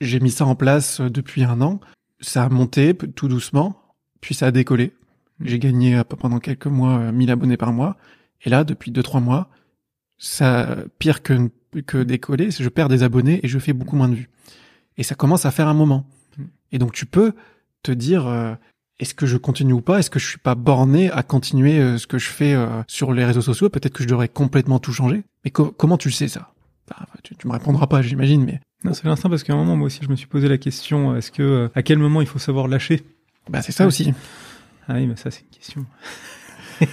j'ai mis ça en place euh, depuis un an. Ça a monté tout doucement, puis ça a décollé. Mm. J'ai gagné euh, pendant quelques mois euh, 1000 abonnés par mois. Et là, depuis deux trois mois, ça pire que que décoller, c'est je perds des abonnés et je fais beaucoup moins de vues. Et ça commence à faire un moment. Mm. Et donc tu peux te dire euh, est-ce que je continue ou pas? Est-ce que je suis pas borné à continuer euh, ce que je fais euh, sur les réseaux sociaux? Peut-être que je devrais complètement tout changer. Mais co- comment tu le sais ça? Enfin, tu, tu me répondras pas, j'imagine. Mais Non, c'est l'instinct parce qu'à un moment, moi aussi, je me suis posé la question est-ce que euh, à quel moment il faut savoir lâcher? Bah, c'est ça aussi. Ah oui, mais ça, c'est une question.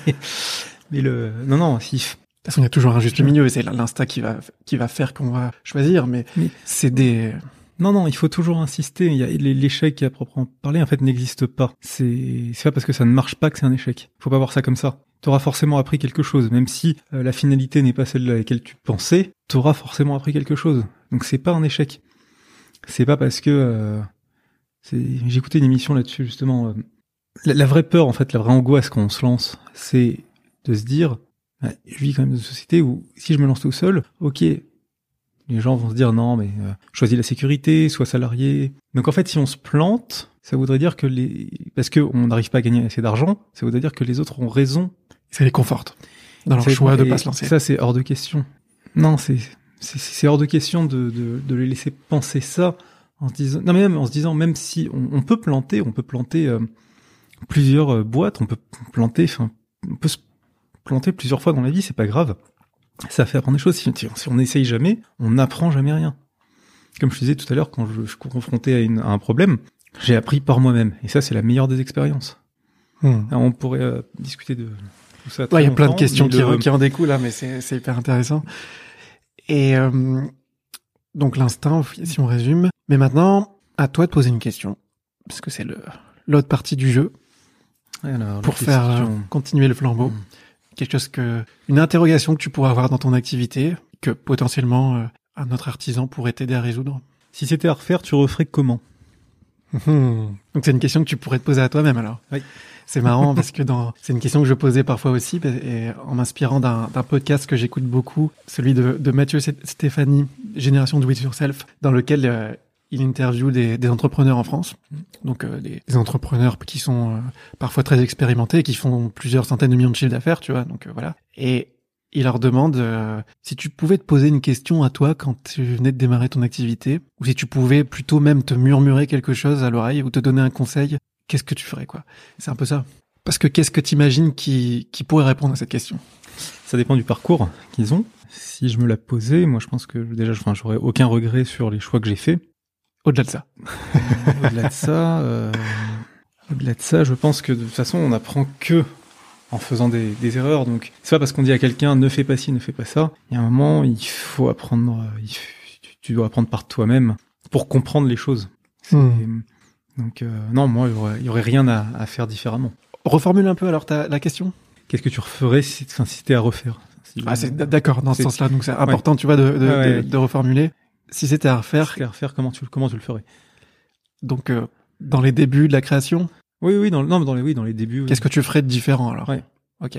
mais le, non, non, si. Toute façon, il y a toujours un juste milieu et c'est l'instinct qui va, qui va faire qu'on va choisir, mais, Mais- c'est des, Non, non, il faut toujours insister. Il y a l'échec à proprement parler, en fait, n'existe pas. C'est, c'est pas parce que ça ne marche pas que c'est un échec. Faut pas voir ça comme ça. T'auras forcément appris quelque chose, même si euh, la finalité n'est pas celle à laquelle tu pensais. T'auras forcément appris quelque chose. Donc c'est pas un échec. C'est pas parce que euh, écouté une émission là-dessus justement. euh, la, la vraie peur, en fait, la vraie angoisse quand on se lance, c'est de se dire, je vis quand même dans une société où si je me lance tout seul, ok, les gens vont se dire non, mais euh, choisis la sécurité, sois salarié. Donc en fait, si on se plante, ça voudrait dire que les, parce que on n'arrive pas à gagner assez d'argent, ça voudrait dire que les autres ont raison ça les conforte dans leur choix de pas se lancer. Ça, c'est hors de question. Non, c'est c'est- c'est hors de question de, de, de les laisser penser ça en se disant non mais même en se disant même si on, on peut planter, on peut planter euh, plusieurs euh, boîtes, on peut planter, enfin on peut se planter plusieurs fois dans la vie, c'est pas grave. Ça fait apprendre des choses. Si, si on n'essaye jamais, on n'apprend jamais rien. Comme je disais tout à l'heure, quand je, je suis confronté à, une- à un problème, j'ai appris par moi-même. Et ça, c'est la meilleure des expériences. Hmm. Alors, on pourrait euh, discuter de tout ça. Ouais, il y a plein de questions qui, qui en découlent là, mais c'est hyper intéressant. Et euh, donc l'instinct, si on résume. Mais maintenant, à toi de poser une question, parce que c'est l'autre partie du jeu Alors, pour faire euh, question. continuer le flambeau. Hmm. Quelque chose que une interrogation que tu pourrais avoir dans ton activité que potentiellement euh, un autre artisan pourrait t'aider à résoudre. Si c'était à refaire, tu referais comment? Donc c'est une question que tu pourrais te poser à toi-même alors. Oui. C'est marrant parce que dans c'est une question que je posais parfois aussi et en m'inspirant d'un d'un podcast que j'écoute beaucoup, celui de, de Mathieu Sté- Stéphanie, Génération Do It Yourself, dans lequel euh, il interviewe des, des entrepreneurs en France, donc euh, des, des entrepreneurs qui sont euh, parfois très expérimentés, qui font plusieurs centaines de millions de chiffres d'affaires, tu vois. Donc euh, voilà. Et il leur demande euh, si tu pouvais te poser une question à toi quand tu venais de démarrer ton activité, ou si tu pouvais plutôt même te murmurer quelque chose à l'oreille ou te donner un conseil, qu'est-ce que tu ferais quoi? C'est un peu ça. Parce que qu'est-ce que tu imagines qui, qui pourrait répondre à cette question? Ça dépend du parcours qu'ils ont. Si je me la posais, moi je pense que déjà, enfin, j'aurais aucun regret sur les choix que j'ai faits. Au-delà de ça. au-delà de ça, euh, au-delà de ça, je pense que de toute façon, on apprend que en faisant des, des erreurs. Donc, c'est pas parce qu'on dit à quelqu'un ne fais pas ci, ne fais pas ça. Il y a un moment, il faut apprendre. euh, il tu- dois apprendre par toi-même pour comprendre les choses. Hmm. Donc, euh, non, moi, il y aurait, il y aurait rien à, à faire différemment. Reformule un peu alors ta, la question. Qu'est-ce que tu referais si, enfin, si c'était à refaire Si Ah, d'accord dans ce sens-là. Donc c'est important, tu vois, de, de, Ouais, ouais. de- de reformuler. Si c'était à refaire, à refaire, comment tu, comment tu le ferais? donc euh, dans les débuts de la création, Oui, oui, dans, le- non, mais dans les, oui, dans les débuts. oui. qu'est-ce que tu ferais de différent alors? Ouais. Ok.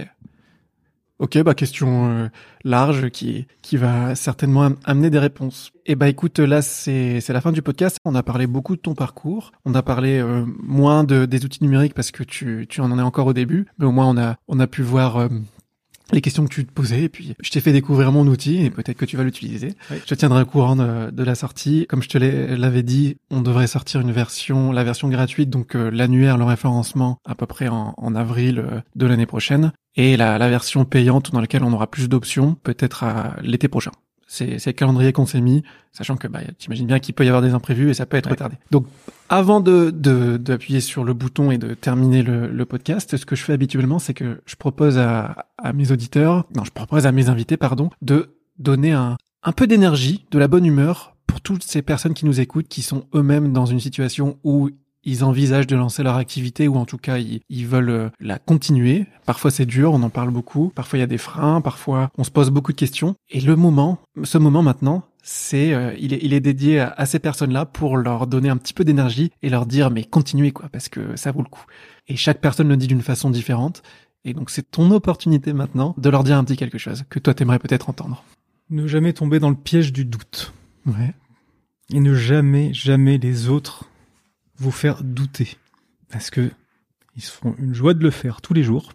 Ok, bah question euh, large qui qui va certainement am- amener des réponses. Et bah écoute, là c'est c'est la fin du podcast. On a parlé beaucoup de ton parcours. On a parlé euh, moins de des outils numériques parce que tu tu en es encore au début, mais au moins on a on a pu voir euh, les questions que tu te posais et puis je t'ai fait découvrir mon outil et peut-être que tu vas l'utiliser. Oui. Je te tiendrai au courant de, de la sortie. Comme je te l'avais dit, on devrait sortir une version, la version gratuite, donc euh, l'annuaire, le référencement à peu près en, en avril euh, de l'année prochaine et la, la version payante dans laquelle on aura plus d'options peut-être à l'été prochain. C'est le calendrier qu'on s'est mis, sachant que bah, t'imagines bien qu'il peut y avoir des imprévus et ça peut être Ouais. retardé. Donc avant de de- d'appuyer sur le bouton et de terminer le, le podcast, ce que je fais habituellement, c'est que je propose à, à mes auditeurs, non, je propose à mes invités, pardon, de donner un, un peu d'énergie, de la bonne humeur pour toutes ces personnes qui nous écoutent, qui sont eux-mêmes dans une situation où ils envisagent de lancer leur activité ou en tout cas ils, ils veulent euh, la continuer. Parfois c'est dur, on en parle beaucoup. Parfois il y a des freins, parfois on se pose beaucoup de questions. Et le moment, ce moment maintenant, c'est euh, il, est, il est dédié à, à ces personnes-là pour leur donner un petit peu d'énergie et leur dire mais continuez quoi parce que ça vaut le coup. Et chaque personne le dit d'une façon différente. Et donc c'est ton opportunité maintenant de leur dire un petit quelque chose que toi t'aimerais peut-être entendre. Ne jamais tomber dans le piège du doute. Ouais. Et ne jamais, jamais les autres vous faire douter. Parce que ils se feront une joie de le faire tous les jours.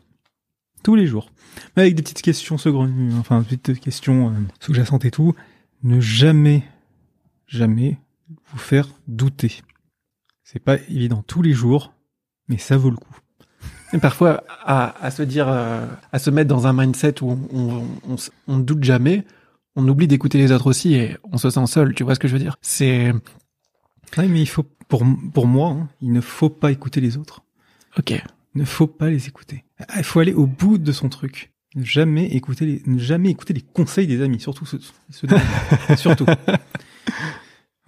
Tous les jours. Mais avec des petites questions saugrenues, enfin, des petites questions euh, sous-jacentes et tout. Ne jamais, jamais vous faire douter. C'est pas évident tous les jours, mais ça vaut le coup. Et parfois, à, à se dire, euh, à se mettre dans un mindset où on ne doute jamais, on oublie d'écouter les autres aussi et on se sent seul, tu vois ce que je veux dire? C'est... Oui, mais il faut, pour, pour moi, hein, il ne faut pas écouter les autres. Ok. Il ne faut pas les écouter. Ah, Il faut aller au bout de son truc. Ne jamais écouter les, ne jamais écouter les conseils des amis, surtout ceux, ceux de surtout.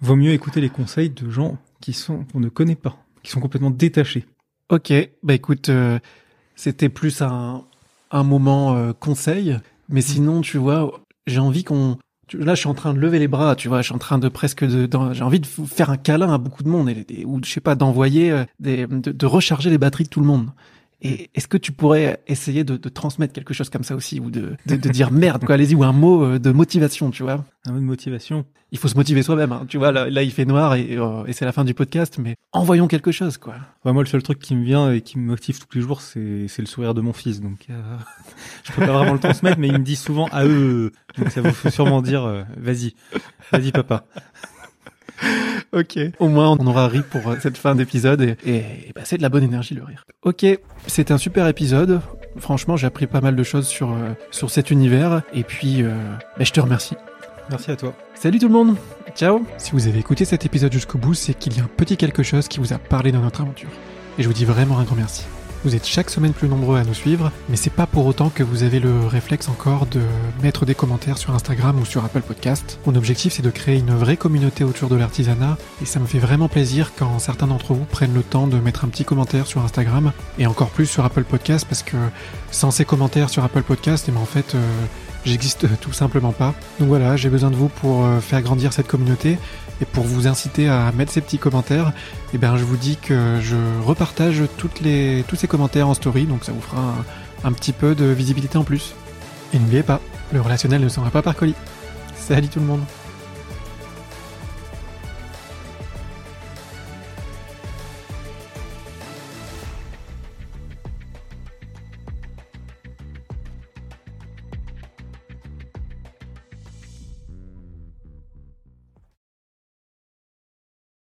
Vaut mieux écouter les conseils de gens qui sont, qu'on ne connaît pas, qui sont complètement détachés. Ok, bah écoute, euh, c'était plus un, un moment euh, conseil, mais sinon, tu vois, j'ai envie qu'on... Là, je suis en train de lever les bras, tu vois, je suis en train de presque de... J'ai envie de faire un câlin à beaucoup de monde, ou je sais pas, d'envoyer, euh, des, de, de recharger les batteries de tout le monde. Et est-ce que tu pourrais essayer de, de transmettre quelque chose comme ça aussi, ou de, de, de dire merde, quoi, allez-y, ou un mot euh, de motivation, tu vois? Un mot de motivation. Il faut se motiver soi-même, hein, tu vois, là, là, il fait noir, et, euh, et c'est la fin du podcast, mais envoyons quelque chose, quoi. Ouais, moi, le seul truc qui me vient et qui me motive tous les jours, c'est, le sourire de mon fils. Donc, euh, je peux pas vraiment le transmettre, mais il me dit souvent à eux. Donc, ça vous fait sûrement dire, euh, vas-y, vas-y, papa. Ok. Au moins, on aura ri pour euh, cette fin d'épisode et, et, et bah, c'est de la bonne énergie le rire. Ok, c'était un super épisode. Franchement, j'ai appris pas mal de choses sur euh, sur cet univers et puis euh, bah, je te remercie. Merci à toi. Salut tout le monde. Ciao. Si vous avez écouté cet épisode jusqu'au bout, c'est qu'il y a un petit quelque chose qui vous a parlé dans notre aventure. Et je vous dis vraiment un grand merci. Vous êtes chaque semaine plus nombreux à nous suivre, mais c'est pas pour autant que vous avez le réflexe encore de mettre des commentaires sur Instagram ou sur Apple Podcast. Mon objectif c'est de créer une vraie communauté autour de l'artisanat, et ça me fait vraiment plaisir quand certains d'entre vous prennent le temps de mettre un petit commentaire sur Instagram, et encore plus sur Apple Podcast, parce que sans ces commentaires sur Apple Podcast, et ben en fait, euh, j'existe tout simplement pas. Donc voilà, j'ai besoin de vous pour euh, faire grandir cette communauté, et pour vous inciter à mettre ces petits commentaires, et ben je vous dis que je repartage tous ces commentaires en story, donc ça vous fera un, petit peu de visibilité en plus. Et n'oubliez pas, le relationnel ne s'en pas par colis. Salut tout le monde